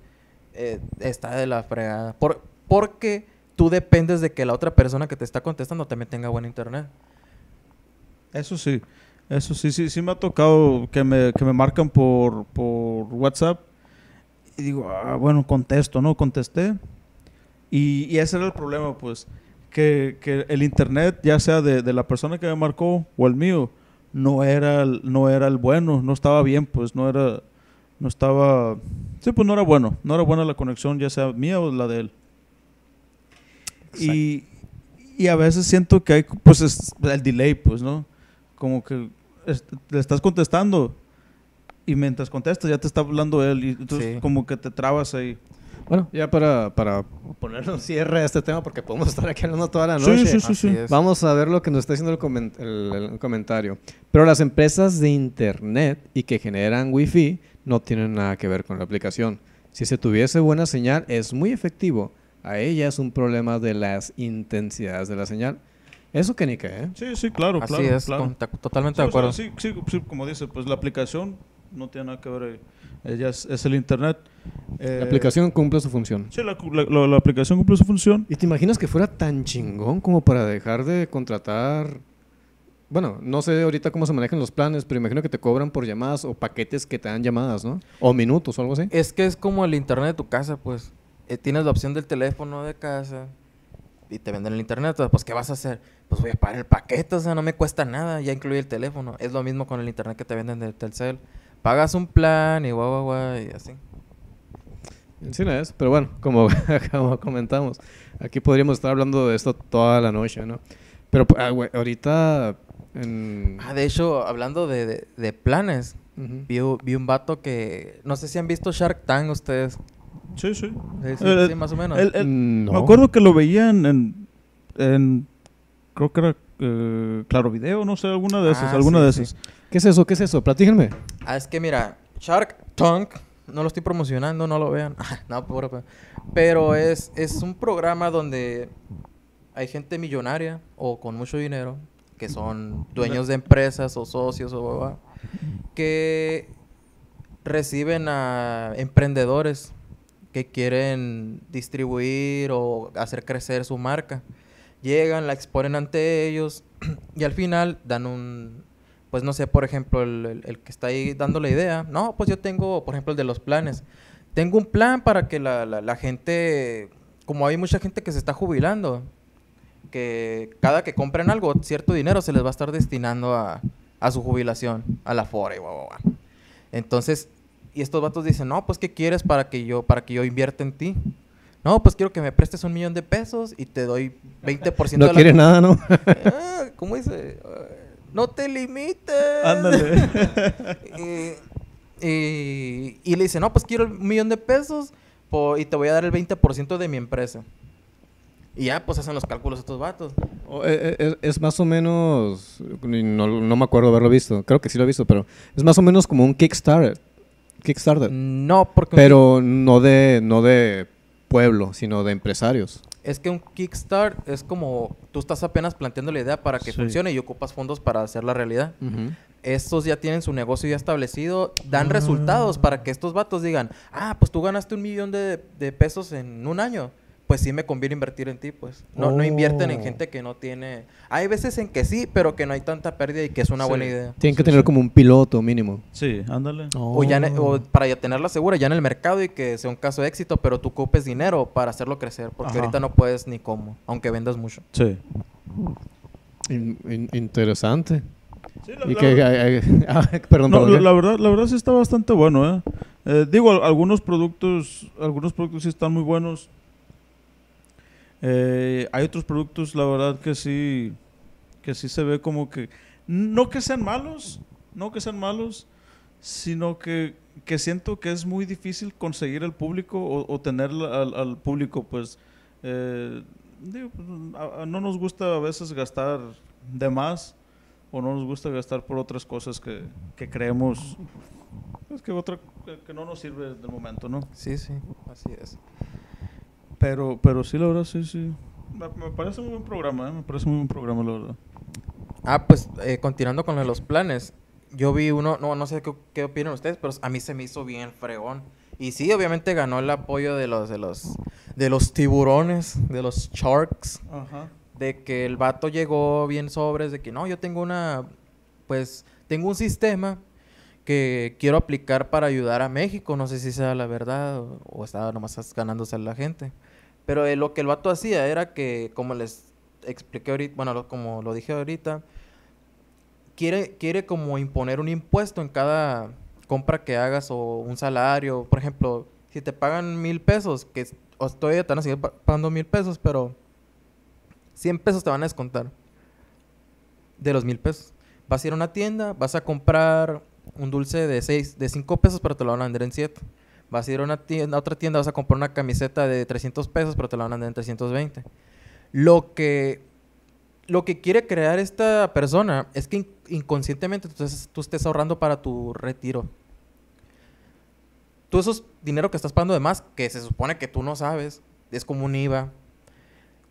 eh, está de la fregada. Por, porque tú dependes de que la otra persona que te está contestando también tenga buen internet. Eso sí. Eso sí, sí, sí me ha tocado que me, que me marcan por, por WhatsApp. Y digo, ah, bueno, contesto, ¿no? Contesté. Y, y ese era el problema, pues. Que, que el internet, ya sea de, de la persona que me marcó o el mío, no era el, no era el bueno, no estaba bien, pues no era, no estaba, sí, pues no era bueno, no era buena la conexión, ya sea mía o la de él. Y, y a veces siento que hay, pues, es el delay, pues, ¿no? Como que es- le estás contestando y mientras contestas ya te está hablando él y entonces Sí. como que te trabas ahí. Bueno, ya para, para ponerle un cierre a este tema, porque podemos estar aquí hablando toda la noche. sí, sí, sí. Vamos a ver lo que nos está diciendo el, comen- el- el comentario. Pero las empresas de internet y que generan wifi no tienen nada que ver con la aplicación. Si se tuviese buena señal, es muy efectivo. A ella es un problema de las intensidades de la señal. Eso que ni qué, ¿eh? Sí, sí, claro, Así claro. es, claro. con- ta- totalmente Sí, de o sea, acuerdo. sí, sí, sí, como dice, pues la aplicación no tiene nada que ver ahí. Ella es, es el internet. Eh, La aplicación cumple su función. Sí, la, la- la- la aplicación cumple su función. ¿Y te imaginas que fuera tan chingón como para dejar de contratar? Bueno, no sé ahorita cómo se manejan los planes, pero imagino que te cobran por llamadas o paquetes que te dan llamadas, ¿no? O minutos o algo así. Es que es como el internet de tu casa, pues. eh, tienes la opción del teléfono de casa y te venden el internet, pues ¿qué vas a hacer? Pues voy a pagar el paquete, o sea, no me cuesta nada, ya incluye el teléfono. Es lo mismo con el internet que te venden del Telcel. Pagas un plan y guau, guau, guau, y así. Sí, no es, pero bueno, como, (laughs) como comentamos, aquí podríamos estar hablando de esto toda la noche, ¿no? Pero ah, ahorita en... Ah, de hecho, hablando de, de- de planes, Ujú. vi, u- vi un vato que... No sé si han visto Shark Tank ustedes. Sí, sí. Sí, sí, Eh, sí, más o menos. el- el- Mm, Me no. acuerdo que lo veían en, en creo que era eh, Claro Video, no sé, alguna de esas, Ah, alguna sí, de sí. esas. ¿Qué es eso? ¿Qué es eso? Platíjenme. Ah, es que mira, Shark Tank, no lo estoy promocionando, no lo vean. (laughs) no, puro pe- Pero es, es un programa donde hay gente millonaria o con mucho dinero, que son dueños de empresas o socios o bla, bla, que reciben a emprendedores que quieren distribuir o hacer crecer su marca. Llegan, la exponen ante ellos (clears throat) y al final dan un, pues no sé, por ejemplo, el, el- que está ahí dando la idea. No, pues yo tengo, por ejemplo, el de los planes. Tengo un plan para que la, la- gente, como hay mucha gente que se está jubilando, que cada que compren algo, cierto dinero se les va a estar destinando a, a su jubilación, a la FORE, guau. Entonces, y estos vatos dicen, no, pues ¿qué quieres para que yo, para que yo invierta en ti? No, pues quiero que me prestes un millón de pesos y te doy 20% No de la quiere nada, ¿no? Ah, ¿Cómo dice? No te limites. Ándale. (laughs) y, y- y le dice, no, pues quiero un millón de pesos po- y te voy a dar el 20% de mi empresa. Y ya, pues hacen los cálculos estos vatos. O, eh, eh, es, es más o menos, no, no me acuerdo haberlo visto, creo que sí lo he visto, pero es más o menos como un Kickstarter. Kickstarter. No, porque... Pero no de, no de pueblo, sino de empresarios. Es que un Kickstart es como tú estás apenas planteando la idea para que Sí. funcione y ocupas fondos para hacer la realidad. Estos ya tienen su negocio ya establecido, dan resultados para que estos vatos digan, ah, pues tú ganaste un millón de, de pesos en un año. Pues sí me conviene invertir en ti, pues. No, no invierten en Oh. gente que no tiene... Hay veces en que sí, pero que no hay tanta pérdida y que es una Sí. buena idea. Tienen que Sí, tener sí. como un piloto mínimo. Sí, ándale. O, ya o para ya tenerla segura ya en el mercado y que sea un caso de éxito, pero tú ocupes dinero para hacerlo crecer, porque Ajá. ahorita no puedes ni cómo, aunque vendas mucho. Sí. In- in- interesante. Sí, la- Y que, (laughs) ah, perdón, No, perdón, la, verdad, la verdad sí está bastante bueno, ¿eh? Eh, digo, al- algunos productos, algunos productos sí están muy buenos. Eh, hay otros productos, la verdad, que sí, que sí se ve como que, no que sean malos, no que sean malos, sino que, que siento que es muy difícil conseguir el público o, o tener al, al público, pues, eh, digo, pues, no nos gusta a veces gastar de más o no nos gusta gastar por otras cosas que, que creemos pues, que otra que, que no nos sirve del momento, ¿no? Sí, sí, así es. Pero pero sí la verdad sí sí me, me parece muy buen programa, ¿eh? me parece muy buen programa la verdad. Ah, pues eh, continuando con los planes. Yo vi uno, no, no sé qué, qué opinan ustedes, pero a mí se me hizo bien fregón. Y sí, obviamente ganó el apoyo de los, de los, de los tiburones, de los sharks. Ajá. De que el vato llegó bien sobres, de que no, yo tengo una, pues, tengo un sistema que quiero aplicar para ayudar a México. No sé si sea la verdad o, o estaba nomás ganándose a la gente. Pero eh, lo que el vato hacía era que, como les expliqué ahorita, bueno, como lo dije ahorita, quiere, quiere como imponer un impuesto en cada compra que hagas o un salario. Por ejemplo, si te pagan mil pesos, que es- o todavía te van a seguir pa- pagando mil pesos, pero 100 pesos te van a descontar de los mil pesos. Vas a ir a una tienda, vas a comprar un dulce de seis, de 5 pesos, pero te lo van a vender en 7. Vas a ir a una tienda, a otra tienda, vas a comprar una camiseta de 300 pesos, pero te la van a vender en 320. Lo que, lo que quiere crear esta persona es que in- inconscientemente tú, tú estés ahorrando para tu retiro. Tú esos dinero que estás pagando de más, que se supone que tú no sabes, es como un IVA,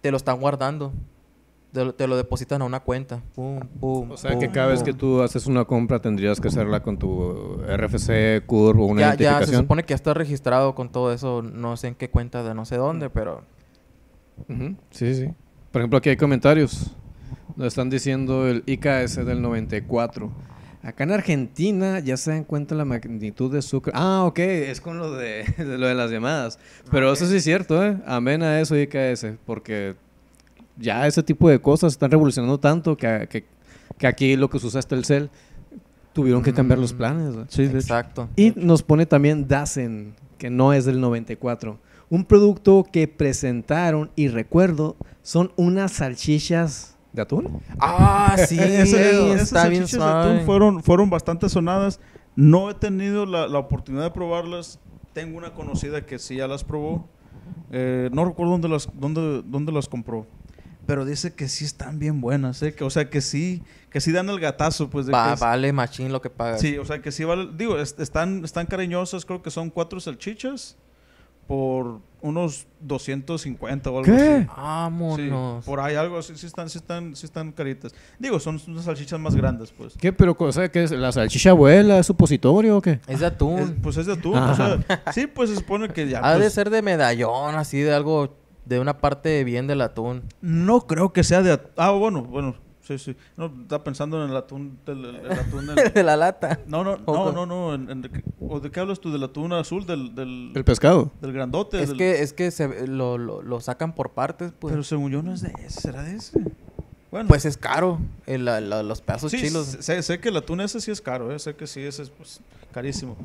te lo están guardando. Te lo, te lo depositan a una cuenta. Pum, pum, O sea, que pum, cada vez pum. que tú haces una compra tendrías que hacerla con tu RFC, CURB o una ya, ya, se identificación. supone que ya está registrado con todo eso. No sé en qué cuenta de no sé dónde, pero... Ujú, Sí, sí. Por ejemplo, aquí hay comentarios. Nos están diciendo el IKS del 94. Acá en Argentina ya se dan cuenta la magnitud de Zucker. Ah, ok, es con lo de, de (laughs) lo de las llamadas. Pero eso sí es cierto, ¿eh? Amén a eso ese, porque ya ese tipo de cosas están revolucionando tanto que, que, que aquí lo que se usa hasta el cel tuvieron que cambiar los Mm. planes. ¿no? Sí. Exacto. Y nos pone también Dazen, que no es del 94. Un producto que presentaron y recuerdo son unas salchichas de atún. Ah, (laughs) sí, Ese- esas está bien salchichas de atún fueron, fueron bastante sonadas. No he tenido la, la oportunidad de probarlas. Tengo una conocida que sí ya las probó. Eh, no recuerdo dónde las, dónde, dónde las compró. Pero dice que sí están bien buenas, ¿eh? que, o sea, que sí, que sí dan el gatazo, pues, de Va- que es- vale machín lo que pagas. Sí, o sea, que sí vale, digo, es- están, están cariñosas, creo que son cuatro salchichas por unos 250 o algo ¿Qué? así. Sí, Vámonos. por ahí algo así, sí están, sí están, sí están caritas. Digo, son unas salchichas más grandes, pues. ¿Qué? Pero, o sea, ¿qué es? ¿La salchicha abuela? ¿Es supositorio o qué? Es de atún. Es- pues es de atún, o sea, sí, pues se supone que ya. ha de pues, ser de medallón, así de algo, de una parte bien del atún. No creo que sea de atún. Ah, bueno, bueno, sí, sí. No, estaba pensando en el atún, del, el atún del- (laughs) de la lata. No, no, ¿O no, no, no. en- en- ¿O de qué hablas tú? ¿Del atún azul? ¿Del, del, El pescado. del grandote? Es del- que, es que se, lo, lo, lo sacan por partes, pues. Pero según yo no es de ese, ¿será de ese? Bueno, pues es caro. el- la- la- los pedazos sí, chilos. sé, sé que el atún ese sí es caro, eh, sé que sí, ese es pues, carísimo.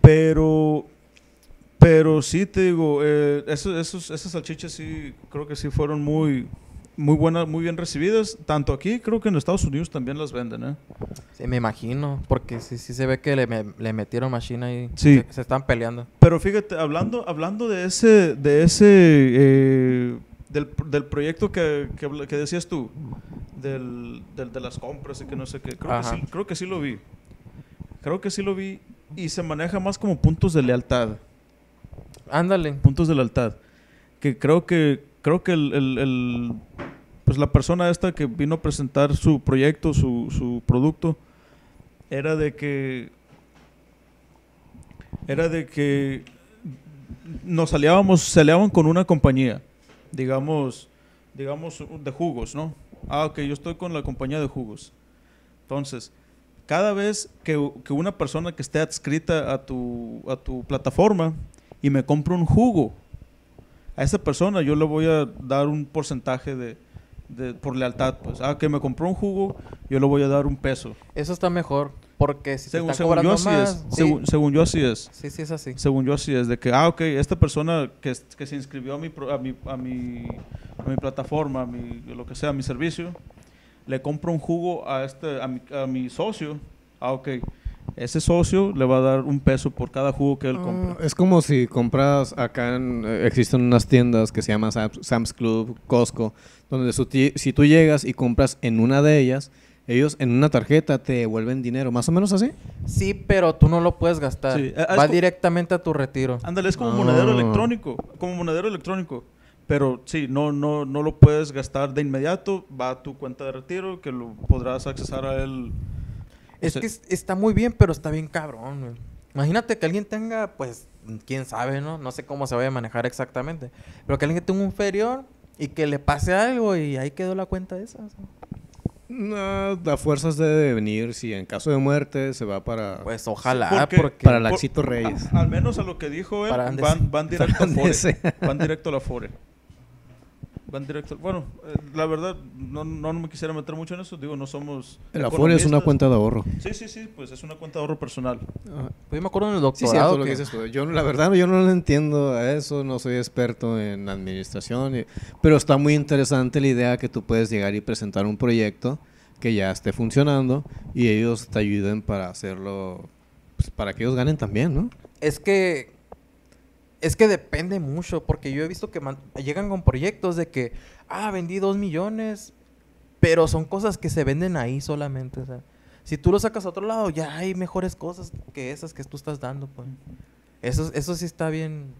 Pero, pero sí te digo, eh, esos, esos, esas salchichas sí, creo que sí fueron muy, muy buenas, muy bien recibidas. Tanto aquí, creo que en Estados Unidos también las venden, ¿eh? Sí, me imagino. Porque sí, sí se ve que le, me- le metieron machina y Sí. se, se están peleando. Pero fíjate, hablando, hablando de ese, de ese, eh, del, del proyecto que, que, decías tú, del, del- de las compras y que no sé qué, creo que, sí, creo que sí lo vi. Creo que sí lo vi y se maneja más como puntos de lealtad, Ándale. puntos de lealtad. Que creo que, creo que el, el- pues la persona esta que vino a presentar su proyecto, su, su producto, era de que era de que nos aliábamos, se aliaban con una compañía, digamos, digamos de jugos, ¿no? Ah, ok, yo estoy con la compañía de jugos. Entonces, cada vez que, que una persona que esté adscrita a tu, a tu plataforma y me compra un jugo, a esa persona yo le voy a dar un porcentaje de, de- por lealtad, pues. Ah, que me compró un jugo, yo le voy a dar un peso. Eso está mejor. Porque si Según, te están según yo así más... es. sí. Según, según yo así es. sí, sí, es así. Según yo así es, de que, ah, ok, esta persona que, que se inscribió a mi, a mi, a mi, a mi plataforma, a mi, lo que sea, a mi servicio, le compro un jugo a, este, a, mi, a mi socio, ah, ok, ese socio le va a dar un peso por cada jugo que él compra. Ah, es como si compras acá, en- eh, existen unas tiendas que se llaman Sam's, Sam's Club, Costco, donde su si tú llegas y compras en una de ellas, ellos en una tarjeta te devuelven dinero, más o menos así. Sí, pero tú no lo puedes gastar. Sí, eh, Va directamente a tu retiro. Ándale, es como Ah. monedero electrónico, como monedero electrónico. Pero sí, no, no, no lo puedes gastar de inmediato, va a tu cuenta de retiro, que lo podrás accesar a él. Es O sea, que es- está muy bien, pero está bien cabrón, güey. Imagínate que alguien tenga, pues, quién sabe, ¿no? No sé cómo se vaya a manejar exactamente. Pero que alguien tenga un ferión y que le pase algo y ahí quedó la cuenta esa. o sea. No, a fuerzas debe venir, si en caso de muerte se va para, Pues ojalá, porque- porque... para Por- Laxito Reyes. a- al menos a lo que dijo él, van, van (laughs) directo a Fore. Van directo a la Fore. Van directo. Bueno, eh, la verdad, no, no me quisiera meter mucho en eso. Digo, no somos. El Afore es una cuenta de ahorro. Sí, sí, sí, pues es una cuenta de ahorro personal. Pues yo me acuerdo en el Sí, doctorado cierto lo que dices tú. Yo, la verdad, yo no le entiendo a eso, no soy experto en administración, y- pero está muy interesante la idea que tú puedes llegar y presentar un proyecto que ya esté funcionando y ellos te ayuden para hacerlo, pues, para que ellos ganen también, ¿no? Es que... Es que depende mucho, porque yo he visto que llegan con proyectos de que, ah, vendí dos millones, pero son cosas que se venden ahí solamente, o sea. Si tú lo sacas a otro lado, ya hay mejores cosas que esas que tú estás dando, pues. Eso, eso sí está bien,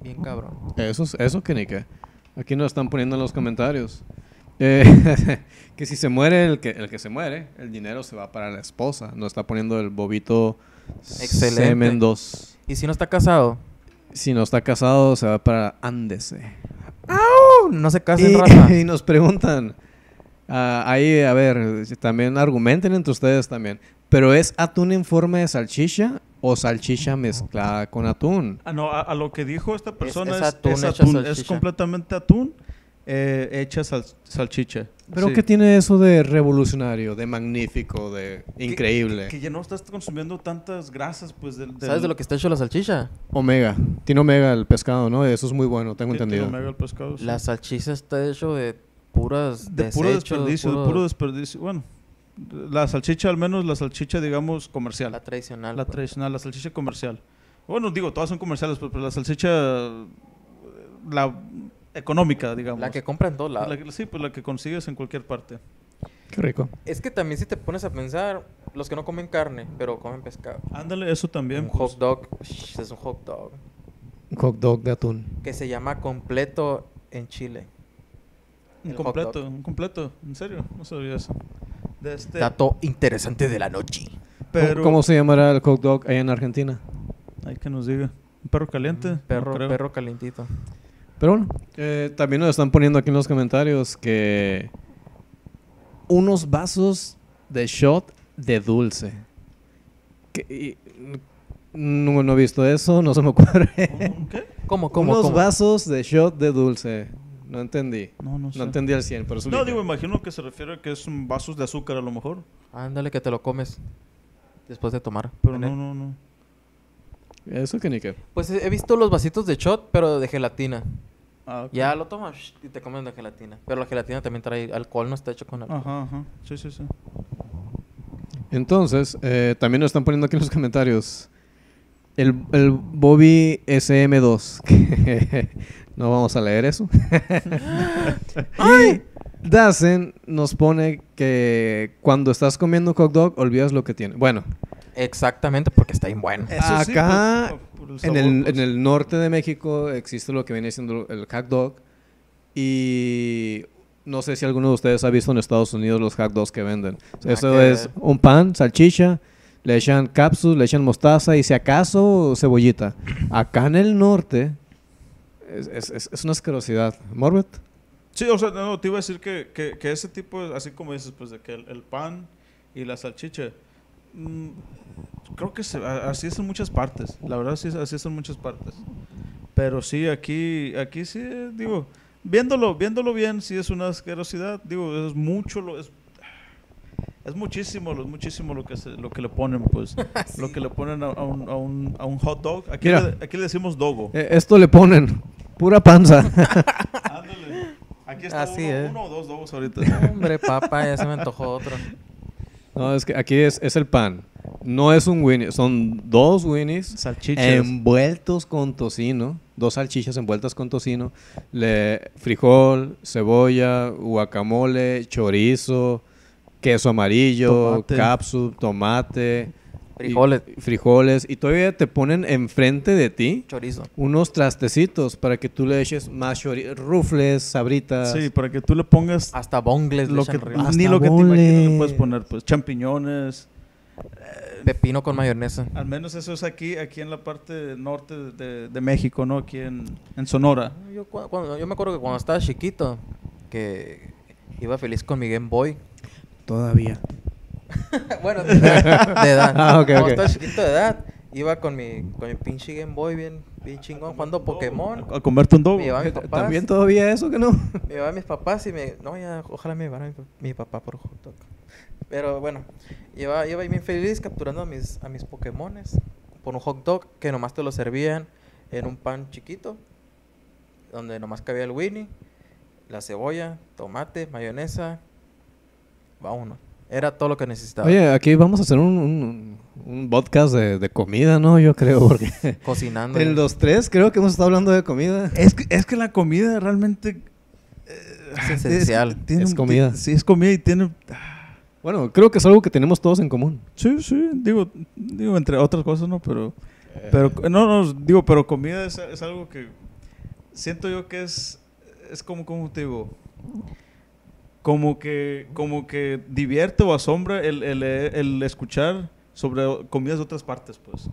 bien cabrón. Eso, es- eso que ni qué. Aquí nos están poniendo en los comentarios. Eh, (laughs) que si se muere el que, el que se muere, el dinero se va para la esposa. Nos está poniendo el bobito Excelente. Semen 2. Y si no está casado, Si no está casado, se va para Andese. ¡au! no se casen, raza. Y, (laughs) y nos preguntan, Ah, ahí, a ver, también argumenten entre ustedes también. ¿Pero es atún en forma de salchicha o salchicha mezclada con atún? Ah, no, a, a lo que dijo esta persona es es, atún es atún, es completamente atún eh, hecha sal- salchicha. ¿Pero Sí. qué tiene eso de revolucionario, de magnífico, de increíble? Que ya no estás consumiendo tantas grasas, pues, del... del- ¿Sabes de lo que está hecho la salchicha? Omega. Tiene omega el pescado, ¿no? Eso es muy bueno, tengo que tiene entendido. omega el pescado, sí. La salchicha está hecho de puras De puro desperdicio, de puro- desperdicio. Bueno, la salchicha, al menos la salchicha, digamos, comercial. la La, tradicional. pues. tradicional, la salchicha comercial. Bueno, digo, todas son comerciales, pero, pero la salchicha, la económica, digamos. La que compra en todos lados. La que- sí, pues la que consigues en cualquier parte. Qué rico. Es que también si te pones a pensar, los que no comen carne, pero comen pescado. Ándale, eso también. un pues. hot dog, sh, es un hot dog, Un hot dog de atún. que se llama completo en Chile. Un el completo, un completo. ¿En serio? No sabía eso. De este, Dato interesante de la noche. pero, ¿Cómo, cómo se llamará el hot dog allá en Argentina? Hay que nos diga. ¿Un perro caliente? No Perro, creo. perro calientito. Pero bueno, eh, también nos están poniendo aquí en los comentarios que unos vasos de shot de dulce. Que- y- no, no he visto eso, no se me ocurre. ¿Un ¿Qué? (laughs) ¿Cómo, cómo, unos cómo? vasos de shot de dulce. No entendí. No, no sé. No entendí al 100, pero eso No, digo, imagino que se refiere a que es un vasos de azúcar a lo mejor. Ándale que te lo comes después de tomar. Pero no, no, no. Eso que ni qué. Pues he he visto los vasitos de shot, pero de gelatina. Ah. Ya lo tomas y te comes de gelatina. Pero la gelatina también trae alcohol, no está hecho con alcohol. Ajá, ajá. Sí, sí, sí. Entonces, eh, también nos están poniendo aquí en los comentarios el, el Bobby SM2. (laughs) que no vamos a leer eso. (laughs) y Dazen nos pone que cuando estás comiendo un hot dog olvidas lo que tiene. Bueno, Exactamente, porque está bien bueno. Eso sí, acá pues, por- por el en, sabor, el, pues. en el norte de México existe lo que viene siendo el hot dog. Y no sé si alguno de ustedes ha visto en Estados Unidos los hot dogs que venden. Nada Eso que es un pan, salchicha, le echan cápsulas, le echan mostaza y si acaso cebollita. Acá en el norte es, es- es- es una asquerosidad. Morbet. Sí, o sea, no, te iba a decir que, que, que ese tipo, así como dices, pues de que el, el pan y la salchicha, creo que se- a- así es en muchas partes. La verdad, sí, es- así es en muchas partes. Pero sí, aquí, aquí sí, digo, viéndolo, viéndolo bien, sí es una asquerosidad. Digo, es mucho, lo, es, es muchísimo, lo, es muchísimo lo que, se- lo que le ponen, pues. (laughs) Lo que le ponen a, a un, a, un, a un hot dog. Aquí, Mira. le, aquí le decimos dogo. Eh, esto le ponen pura panza. (laughs) (laughs) Ándale. Aquí está Así uno, es. uno o dos dogos ahorita. Hombre, papá, ya se me antojó otro. No, es que aquí es, es el pan. No es un Winnie, son dos Winnies. Salchichas. envueltos con tocino, dos salchichas envueltas con tocino, le, frijol, cebolla, guacamole, chorizo, queso amarillo, Tomate. cápsula, tomate, y- Frijoles. frijoles y todavía te ponen enfrente de ti Chorizo. unos trastecitos para que tú le eches más chori- rufles, sabritas. Sí, para que tú le pongas Hasta bongles le lo que, arriba. Hasta ni lo que te imaginas le puedes poner, pues champiñones. Pepino con mayonesa. Al menos eso es aquí, aquí en la parte norte de, de- de México, ¿no? Aquí en, en Sonora. Yo, cua- cuando- yo me acuerdo que cuando estaba chiquito, que iba feliz con mi Game Boy. Todavía. (laughs) bueno, de edad. (laughs) de edad. Ah, ok, Cuando estaba chiquito de edad, iba con mi, con mi pinche Game Boy bien, bien chingón jugando Pokémon. A, a comerte un dogo. Me llevaba mis (laughs) papás. También todavía eso que no. Me llevaba a mis papás y me... No, ya, ojalá me llevara mi, mi papá por hot dog. Pero bueno, iba, iba ahí bien feliz capturando a mis, a mis Pokémones por un hot dog que nomás te lo servían en un pan chiquito, donde nomás cabía el Winnie, la cebolla, tomate, mayonesa. Vámonos. Era todo lo que necesitaba. Oye, aquí vamos a hacer un, un, un podcast de, de comida, ¿no? Yo creo, porque (laughs) Cocinando. en los tres creo que hemos estado hablando de comida. Es que, es que la comida realmente... eh, Es esencial. tiene Es un- comida. Sí, es comida y tiene... Bueno, creo que es algo que tenemos todos en común. Sí, sí, digo, digo entre otras cosas, ¿no? Pero, pero no, no, digo, pero comida es, es algo que siento yo que es, es como, como te digo, como que, como que divierte o asombra el, el, el escuchar sobre comidas de otras partes, pues.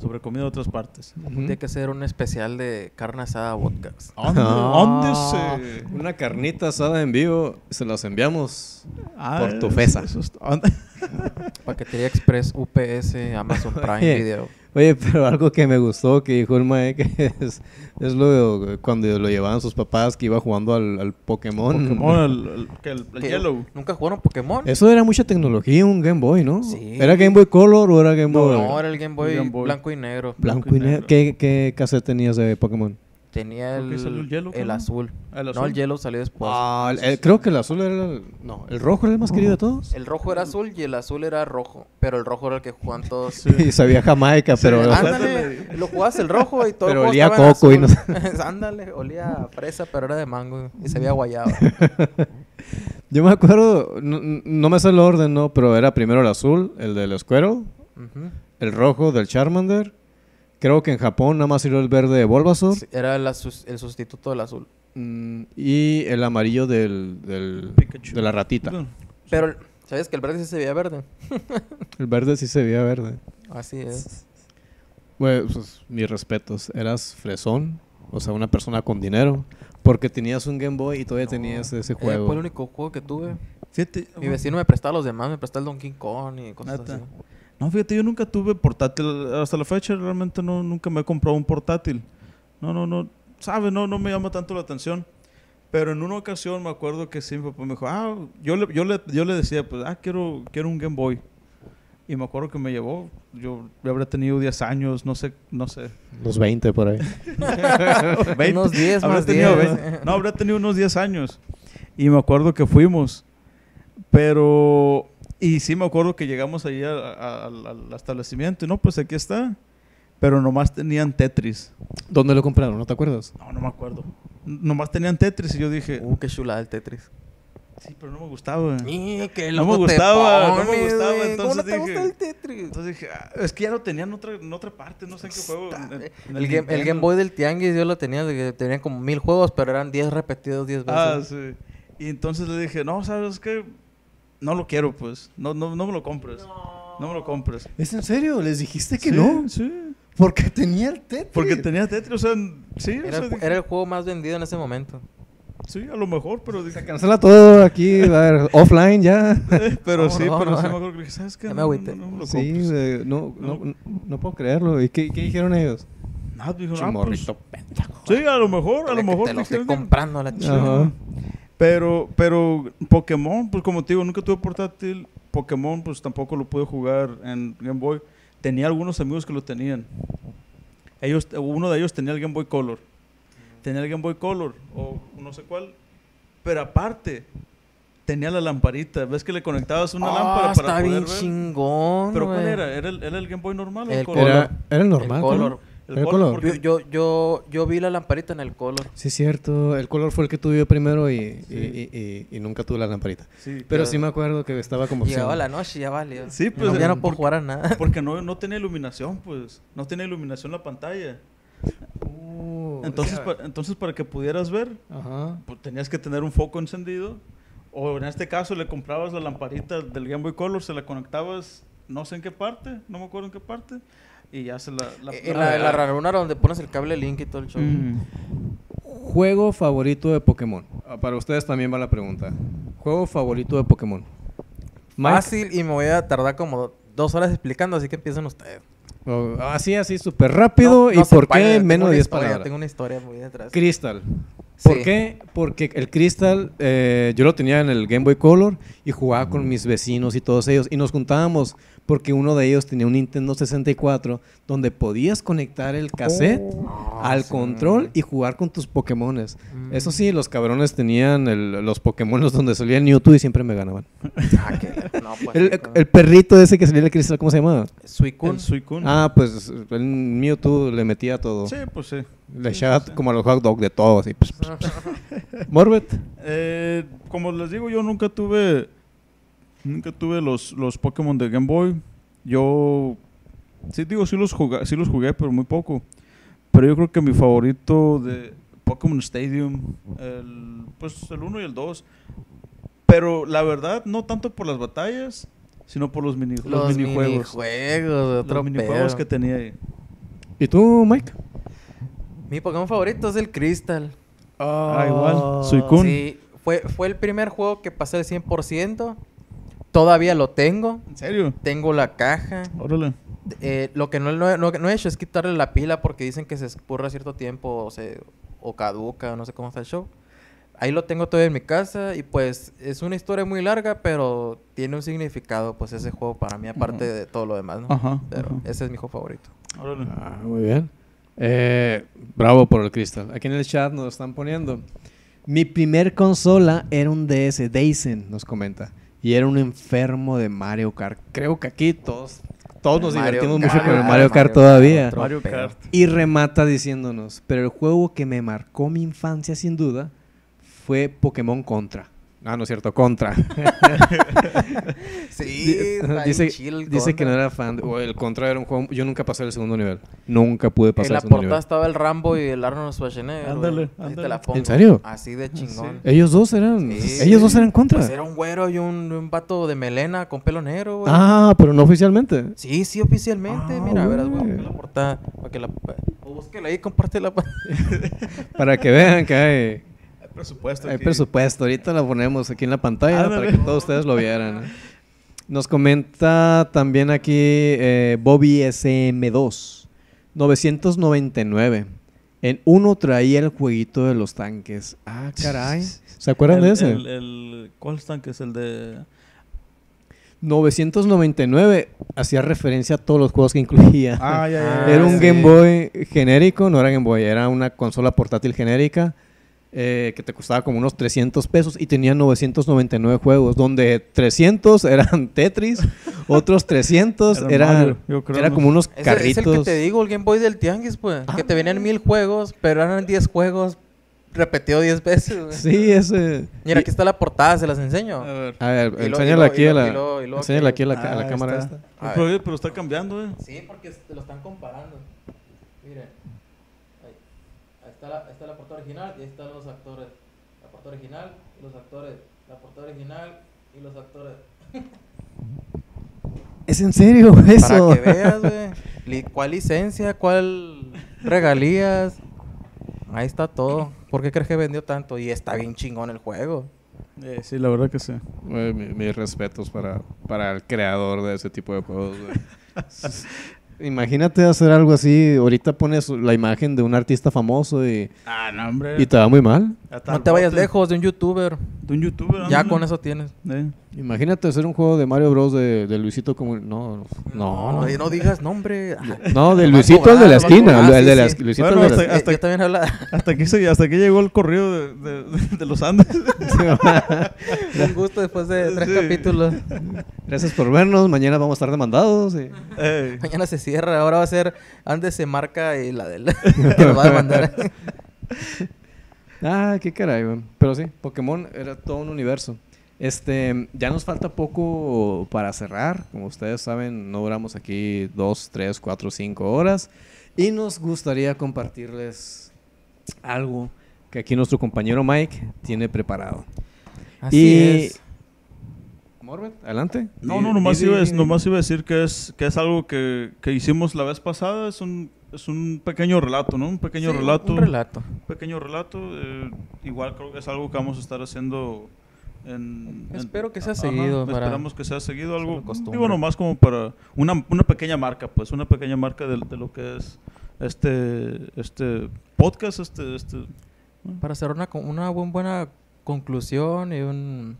sobre comida de otras partes. Ujú. Tiene que ser un especial de carne asada vodkas. ¿Dónde, Ah, dónde se...? Una carnita asada en vivo, se las enviamos. Ah, Por tu fesa. (laughs) Paquetería Express, UPS, Amazon Prime. Video. Oye, (laughs) pero algo que me gustó que dijo el Mae que (laughs) es, es lo cuando lo llevaban sus papás que iba jugando al, al Pokémon. Pokémon, el, el- (laughs) que el- el ¿Qué? Yellow. ¿Nunca jugaron Pokémon? Eso era mucha tecnología, un Game Boy, ¿no? Sí. ¿Era Game Boy Color o era Game no, Boy era el Game Boy, Game Boy. blanco y negro. blanco y negro? ¿Qué, ¿Qué cassette tenías de Pokémon? Tenía el, salió el Yellow, el ¿no? azul. El No, azul. el Yellow salió después. Ah, el- el- creo que el azul era el... No, el rojo era el más querido de todos. El rojo era azul y el azul era rojo. Pero el rojo era el que jugaban todos. (laughs) Y sabía Jamaica, pero... Sí, Ándale, lo jugabas el rojo y todo el Pero olía coco y no (laughs) Ándale, olía a fresa, pero era de mango y se veía guayaba. (laughs) Yo me acuerdo, no, no me sé el orden, ¿no? Pero era primero el azul, el del Squirrel, Ujú. el rojo del Charmander. Creo que en Japón nada más salió el verde de Bulbasaur. Sí, Era sus- el sustituto del azul. mm, y el amarillo del, del- Pikachu. de la ratita. Pero, ¿sabes que el verde sí se veía verde? (laughs) El verde sí se veía verde. Así es. Bueno, pues, mis respetos. Eras fresón, o sea, una persona con dinero. Porque tenías un Game Boy y todavía tenías ese Eh, juego. fue el único juego que tuve. Fíjate, Mi vecino me prestaba los demás, me prestaba el Donkey Kong y cosas Neta. así. No, fíjate, yo nunca tuve portátil. Hasta la fecha realmente no, nunca me he comprado un portátil. No, no, no. ¿Sabe? No, no me llama tanto la atención. Pero en una ocasión me acuerdo que sí, mi papá me dijo, ah, yo le, yo le, yo le decía, pues, ah, quiero, quiero un Game Boy. Y me acuerdo que me llevó, yo, yo habría tenido 10 años, no sé, no sé. Los 20 por ahí. (laughs) 20. Unos 10 Habrá más tenido 10. 20. No, habría tenido unos 10 años. Y me acuerdo que fuimos. Pero... Y sí me acuerdo que llegamos ahí a- a- al, al establecimiento y no, pues aquí está. Pero nomás tenían Tetris. ¿Dónde lo compraron? ¿No te acuerdas? No, no me acuerdo. Nomás tenían Tetris y yo dije, Uh, qué chulada el Tetris. sí, pero no me gustaba. Y qué No me gustaba, no me gustaba, güey. ¿Cómo entonces no te dije- gusta el Tetris? Entonces dije, "Ah, es que ya lo tenían en otra, en otra parte, no sé en qué juego. en- en El, game, el. Game Boy del Tianguis yo lo tenía, de que tenía como mil juegos, pero eran 10 repetidos 10 veces. Ah, sí. Y entonces le dije, no, ¿sabes qué? No lo quiero, pues. No, no, no me lo compres. No, me lo compres. ¿Es en serio? ¿Les dijiste que Sí, no? Sí. Porque tenía el Tetris. Porque tenía Tetris, o sea, sí, o Era, sea, el, era el juego más vendido en ese momento. sí, a lo mejor, pero dije, Se cancela todo aquí, a ver, offline ya. eh, (laughs) pero sí, pero vámonos. sí me acuerdo que dije, ¿sabes qué? Ya me No, no, no me lo Sí, compres. eh, no, no, no puedo creerlo. ¿Y qué, qué dijeron ellos? Nada, dijo, ah, Chimorrito pues, sí, a lo mejor, a lo mejor. Te lo dijeron estoy comprando a la chica. Pero, pero Pokémon, pues como te digo, nunca tuve portátil. Pokémon, pues tampoco lo pude jugar en Game Boy. Tenía algunos amigos que lo tenían. Ellos, uno de ellos tenía el Game Boy Color. Tenía el Game Boy Color, o no sé cuál. Pero aparte, tenía la lamparita. ¿Ves que le conectabas una Ah, lámpara está para bien poder ver? chingón. ¿Pero cuál era? ¿Era el, era el Game Boy normal o El el Color? Era, era el normal. El ¿no? color. El color. Yo, yo, yo, yo vi la lamparita en el color. Sí, cierto. El color fue el que tuve yo primero y, Sí. y, y- y- y nunca tuve la lamparita. Sí, Pero sí me acuerdo que estaba como. Llegaba la noche y ya vale. Sí, pues pues, ya no eh, puedo porque- jugar a nada. (laughs) porque no, no tenía iluminación, pues. No tenía iluminación la pantalla. Uh, Entonces, ya. pa- entonces para que pudieras ver, Ajá. pues tenías que tener un foco encendido. O en este caso le comprabas la lamparita del Game Boy Color, se la conectabas no sé en qué parte, no me acuerdo en qué parte, y ya se la... la- Eh, En la, en la ranura donde pones el cable Link y todo el show. Mm. Juego favorito de Pokémon. Ah, Para ustedes también va la pregunta. Juego favorito de Pokémon. Mike. Fácil y me voy a tardar como dos horas explicando, así que empiecen ustedes. Oh, así, así, súper rápido. No- ¿Y no por qué menos de 10 historia, palabras? Tengo una historia muy detrás. Crystal. ¿Por Sí. qué? Porque el Crystal eh, yo lo tenía en el Game Boy Color y jugaba con mis vecinos y todos ellos. Y nos juntábamos porque uno de ellos tenía un Nintendo 64 donde podías conectar el cassette al Oh, sí. control y jugar con tus Pokémones. Mm. Eso sí, los cabrones tenían el- los Pokémones donde salía Mewtwo y siempre me ganaban. (laughs) Ah, que- no, pues, El, perrito ese que salía en el Crystal, ¿cómo se llamaba? Suicune. Suicune. Ah, pues el Mewtwo le metía todo. Sí, pues sí. Le Sí, echaba sí, como a los hot dog de todo, así. pues, pues. (laughs) Morbet. Eh, como les digo, yo nunca tuve. Nunca tuve los, los Pokémon de Game Boy. Yo. Sí, digo, sí los, jugué, sí los jugué, pero muy poco. Pero yo creo que mi favorito de Pokémon Stadium, el, pues el 1 y el 2. Pero la verdad, no tanto por las batallas, sino por los, mini, los, Los minijuegos. minijuegos. de otro Los minijuegos que tenía ahí. ¿Y tú, Mike? Mi Pokémon favorito es el Crystal. Ah, igual. Suicune. Sí, fue, fue el primer juego que pasé el 100%. Todavía lo tengo. ¿En serio? Tengo la caja. Órale. Eh, lo que no, no- no- no he hecho es quitarle la pila porque dicen que se escurra cierto tiempo o, se, o caduca, no sé cómo está el show. Ahí lo tengo todavía en mi casa y pues es una historia muy larga, pero tiene un significado pues ese juego para mí, aparte de todo lo demás, ¿no? Ajá, Pero ajá. ese es mi juego favorito. Órale. Ah, muy bien. Eh, bravo por el cristal. Aquí en el chat nos están poniendo. Mi primer consola era un DS, Dyson, nos comenta. Y era un enfermo de Mario Kart. Creo que aquí todos, todos nos Mario divertimos Kart, mucho con el Mario Mario Kart Kart, todavía. Mario. Kart. Y remata diciéndonos, pero el juego que me marcó mi infancia sin duda fue Pokémon Contra. Ah, no es cierto, Contra. (laughs) Sí, dice chill dice que no era fan. de- o el Contra era un juego. Yo nunca pasé el segundo nivel. Nunca pude En pasar la el segundo portada nivel. estaba el Rambo y el Arnold Schwarzenegger. Ándale, ándale. la pongo. ¿En serio? Así de chingón. Ellos dos eran. Sí. Ellos dos eran contra. Pues era un güero y un, un vato de melena con pelo negro, güey. Ah, pero no oficialmente. Sí, sí, oficialmente. Ah, Mira, verás, güey, la portada. Para que la, o búsquela ahí, compártela. pa- (laughs) Para que vean que Hay presupuesto hay aquí. presupuesto. Ahorita lo ponemos aquí en la pantalla para que todos ustedes lo vieran. ¿eh? Nos comenta también aquí eh, Bobby SM2. 999. En uno traía el jueguito de los tanques. Ah, caray. (laughs) ¿Se acuerdan El- de ese? El, el- ¿Cuál tanque es el de...? 999 hacía referencia a todos los juegos que incluía. Ah, ya, ya, era un sí. Game Boy genérico, no era Game Boy, era una consola portátil genérica eh, que te costaba como unos 300 pesos y tenía 999 juegos, donde 300 eran (laughs) Tetris, otros 300 Era eran, Mario, yo creo, era ¿no? como unos Ese carritos. es el que te digo, el Game Boy del Tianguis, pues. Que te venían mil juegos, pero eran 10 juegos repetido 10 veces, güey. Sí, ese. Mira, y- aquí está la portada, se las enseño. A ver. A enséñala aquí a la, enséñala aquí a la, aquello. a la Ah, cámara está. esta. A Pero, ver. pero está cambiando, eh. Sí, porque te lo están comparando. Miren. Ahí, ahí está, la, ahí está la portada original y ahí están los actores. La portada original y los actores. La portada original y los actores. (laughs) Es en serio eso. Para que (laughs) veas, güey. Li- ¿Cuál licencia? ¿Cuál regalías? Ahí está todo. ¿Por qué crees que vendió tanto? Y está bien chingón el juego. Eh, Sí, la verdad que sí. Mi- mis respetos para, para el creador de ese tipo de juegos. (laughs) Imagínate hacer algo así. Ahorita pones la imagen de un artista famoso y, Ah, no, hombre. y te va muy mal. Hasta No te vayas bote. lejos de un youtuber. De un youtuber. Ya ándale. con eso tienes. Eh. Imagínate hacer un juego de Mario Bros. de, de Luisito como... No, no, no, no digas nombre. (laughs) No, de Luisito el de la esquina. el de sí, la, sí. Luisito Bueno, el de la hasta- Eh, hasta- yo también habla. Hasta aquí, se- hasta aquí llegó el corrido de, de- de los Andes. (laughs) Un gusto después de tres Sí. capítulos. Gracias por vernos. Mañana vamos a estar demandados. y- Ey. Mañana se cierra. Ahora va a ser Andes se marca y la del (laughs) que nos va a demandar. Ah, qué caray, güey. Pero sí, Pokémon era todo un universo. Este, ya nos falta poco para cerrar. Como ustedes saben, no duramos aquí dos, tres, cuatro, cinco horas. Y nos gustaría compartirles algo que aquí nuestro compañero Mike tiene preparado. Así y... es. Morbet, adelante. No, no, nomás di- iba, a- di- nomás iba a decir que es, que es algo que, que hicimos la vez pasada. Es un, es un pequeño relato, ¿no? Un pequeño Sí, un- relato. Un relato. pequeño relato. eh, igual creo que es algo que vamos a estar haciendo en... en- Espero que sea Ajá, seguido para Esperamos que sea seguido algo. Digo, nomás como para una, una pequeña marca, pues. Una pequeña marca de, de lo que es este, este podcast, este... este Para hacer una, una buen- buena conclusión y un...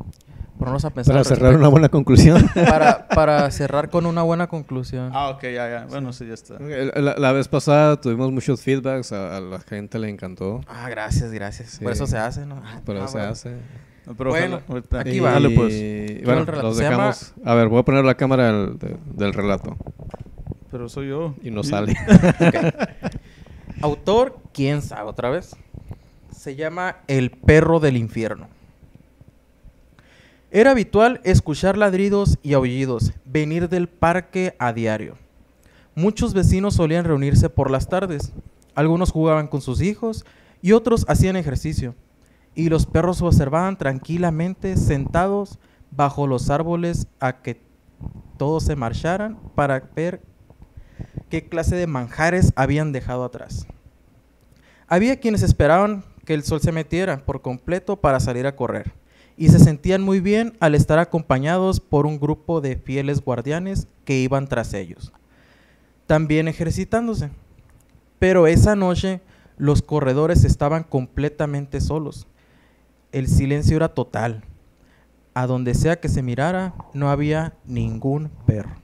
Ponernos a pensar. Para cerrar una buena conclusión. (laughs) Para, para cerrar con una buena conclusión. Ah, ok, ya, ya. Bueno, sí, ya está. la, la vez pasada tuvimos muchos feedbacks. A, a la gente le encantó. Ah, gracias, gracias. Sí. Por eso se hace, ¿no? Pero ah, se bueno. hace. Pero Bueno, ojalá, ahorita- aquí va. Dale, pues. Bueno, los Se llama- dejamos. A ver, voy a poner la cámara del, de- del relato. Pero soy yo. Y no sale. (laughs) Autor, quién sabe otra vez. Se llama El perro del infierno. Era habitual escuchar ladridos y aullidos venir del parque a diario. Muchos vecinos solían reunirse por las tardes. Algunos jugaban con sus hijos y otros hacían ejercicio. Y los perros observaban tranquilamente sentados bajo los árboles a que todos se marcharan para ver qué clase de manjares habían dejado atrás. Había quienes esperaban que el sol se metiera por completo para salir a correr, y se sentían muy bien al estar acompañados por un grupo de fieles guardianes que iban tras ellos, también ejercitándose. Pero esa noche los corredores estaban completamente solos. El silencio era total. A donde sea que se mirara, no había ningún perro.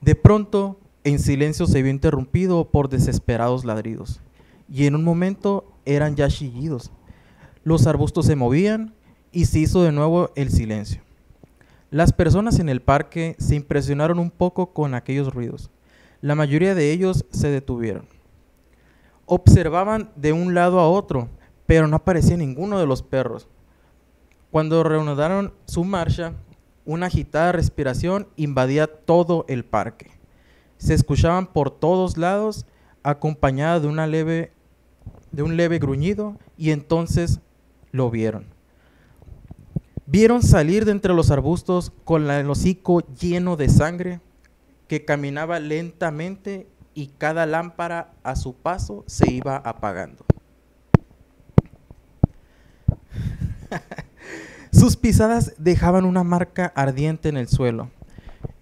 De pronto, en silencio se vio interrumpido por desesperados ladridos, y en un momento eran ya chillidos. Los arbustos se movían y se hizo de nuevo el silencio. Las personas en el parque se impresionaron un poco con aquellos ruidos. La mayoría de ellos se detuvieron. Observaban de un lado a otro, pero no aparecía ninguno de los perros. Cuando reanudaron su marcha, una agitada respiración invadía todo el parque. Se escuchaban por todos lados, acompañada de, una leve, de un leve gruñido, y entonces lo vieron. Vieron salir de entre los arbustos con el hocico lleno de sangre, que caminaba lentamente y cada lámpara a su paso se iba apagando. (laughs) Sus pisadas dejaban una marca ardiente en el suelo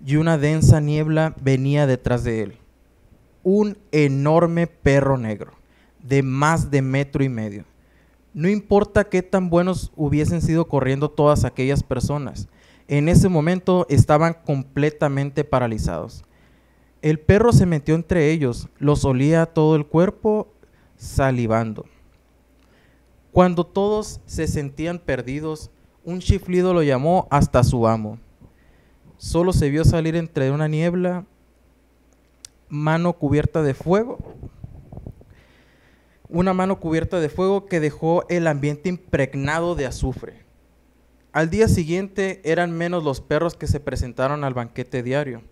y una densa niebla venía detrás de él. Un enorme perro negro de más de metro y medio. No importa qué tan buenos hubiesen sido corriendo todas aquellas personas, en ese momento estaban completamente paralizados. El perro se metió entre ellos, los olía todo el cuerpo, salivando. Cuando todos se sentían perdidos, un chiflido lo llamó hasta su amo. Solo se vio salir entre una niebla, mano cubierta de fuego, una mano cubierta de fuego que dejó el ambiente impregnado de azufre. Al día siguiente eran menos los perros que se presentaron al banquete diario,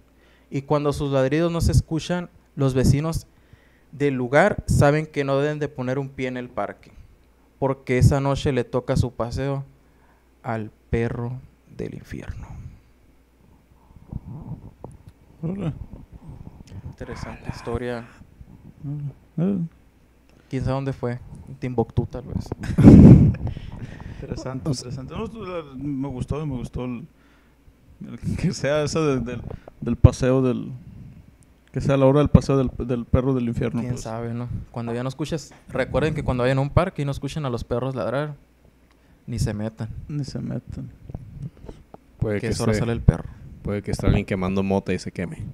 y cuando sus ladridos no se escuchan, los vecinos del lugar saben que no deben de poner un pie en el parque, porque esa noche le toca su paseo al perro del infierno. Órale. Interesante historia. ¿Quién sabe dónde fue? Timbuktu tal vez. (laughs) Interesante, interesante. No, me gustó, me gustó el, el (laughs) que sea esa de- del, del paseo del... Que sea la hora del paseo del, del perro del infierno. ¿Quién pues. sabe, no? Cuando ya no escuches, recuerden que cuando vayan a un parque y no escuchen a los perros ladrar, ni se metan, Ni se meten. Puede que que, es hora sale el perro. puede que esté alguien quemando mota y se queme.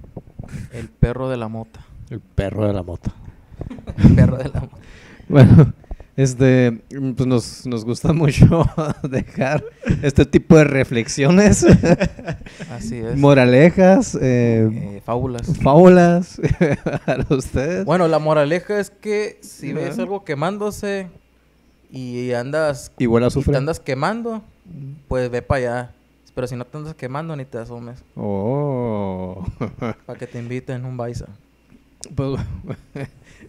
El perro de la mota. El perro de la mota. El perro de la mota. Bueno, este, pues nos, nos gusta mucho (laughs) dejar este tipo de reflexiones, (laughs) Así es. moralejas, eh, Eh, fábulas. fábulas (laughs) para ustedes. Bueno, la moraleja es que si ves algo quemándose y andas Igual y azufre. te andas quemando, pues ve para allá. Pero si no te andas quemando, ni te asomes. Oh. Para que te inviten un baisa. Pues,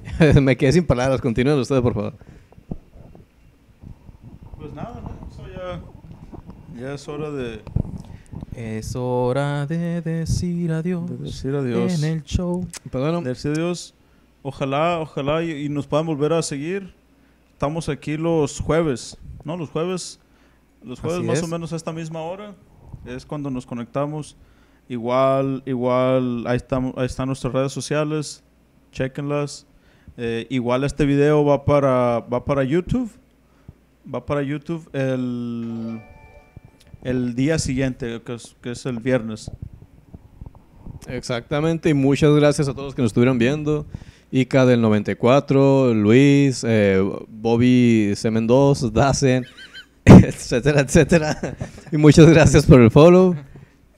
(laughs) me quedé sin palabras. Continúen ustedes, por favor. Pues nada, ¿no? Eso ya, ya es hora de, Es hora de decir adiós. de decir adiós. En el show. De decir adiós. Ojalá, ojalá y, y nos puedan volver a seguir. Estamos aquí los jueves, ¿no? Los jueves, los jueves Así más es. o menos a esta misma hora. Es cuando nos conectamos. Igual, igual, ahí, estamos, ahí están nuestras redes sociales. Chequenlas. Eh, igual este video va para, va para YouTube. Va para YouTube el, el día siguiente, que es, que es el viernes. Exactamente, y muchas gracias a todos los que nos estuvieron viendo. Ica del 94, Luis, eh, Bobby C2, Dazen, (laughs) etcétera, etcétera. Y muchas gracias por el follow.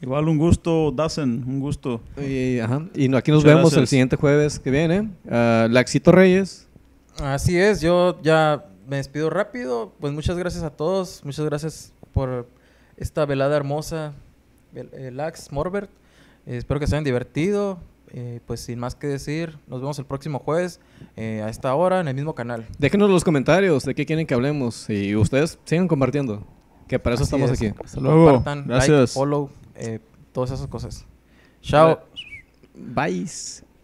Igual un gusto, Dazen, un gusto. Y, ajá, y aquí nos Muchas vemos el siguiente jueves que viene. Ah, Laxito Reyes. Así es, yo ya me despido rápido. Pues muchas gracias a todos. Muchas gracias por esta velada hermosa. Lax, Morbert. Eh, espero que se hayan divertido. Eh, pues sin más que decir, nos vemos el próximo jueves eh, a esta hora en el mismo canal. Déjenos los comentarios de qué quieren que hablemos. Y ustedes sigan compartiendo. Que para eso Así estamos es. aquí. Hasta luego. Compartan, like, Gracias. follow, eh, todas esas cosas. Chao. Bye.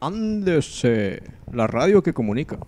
Ándese, la radio que comunica.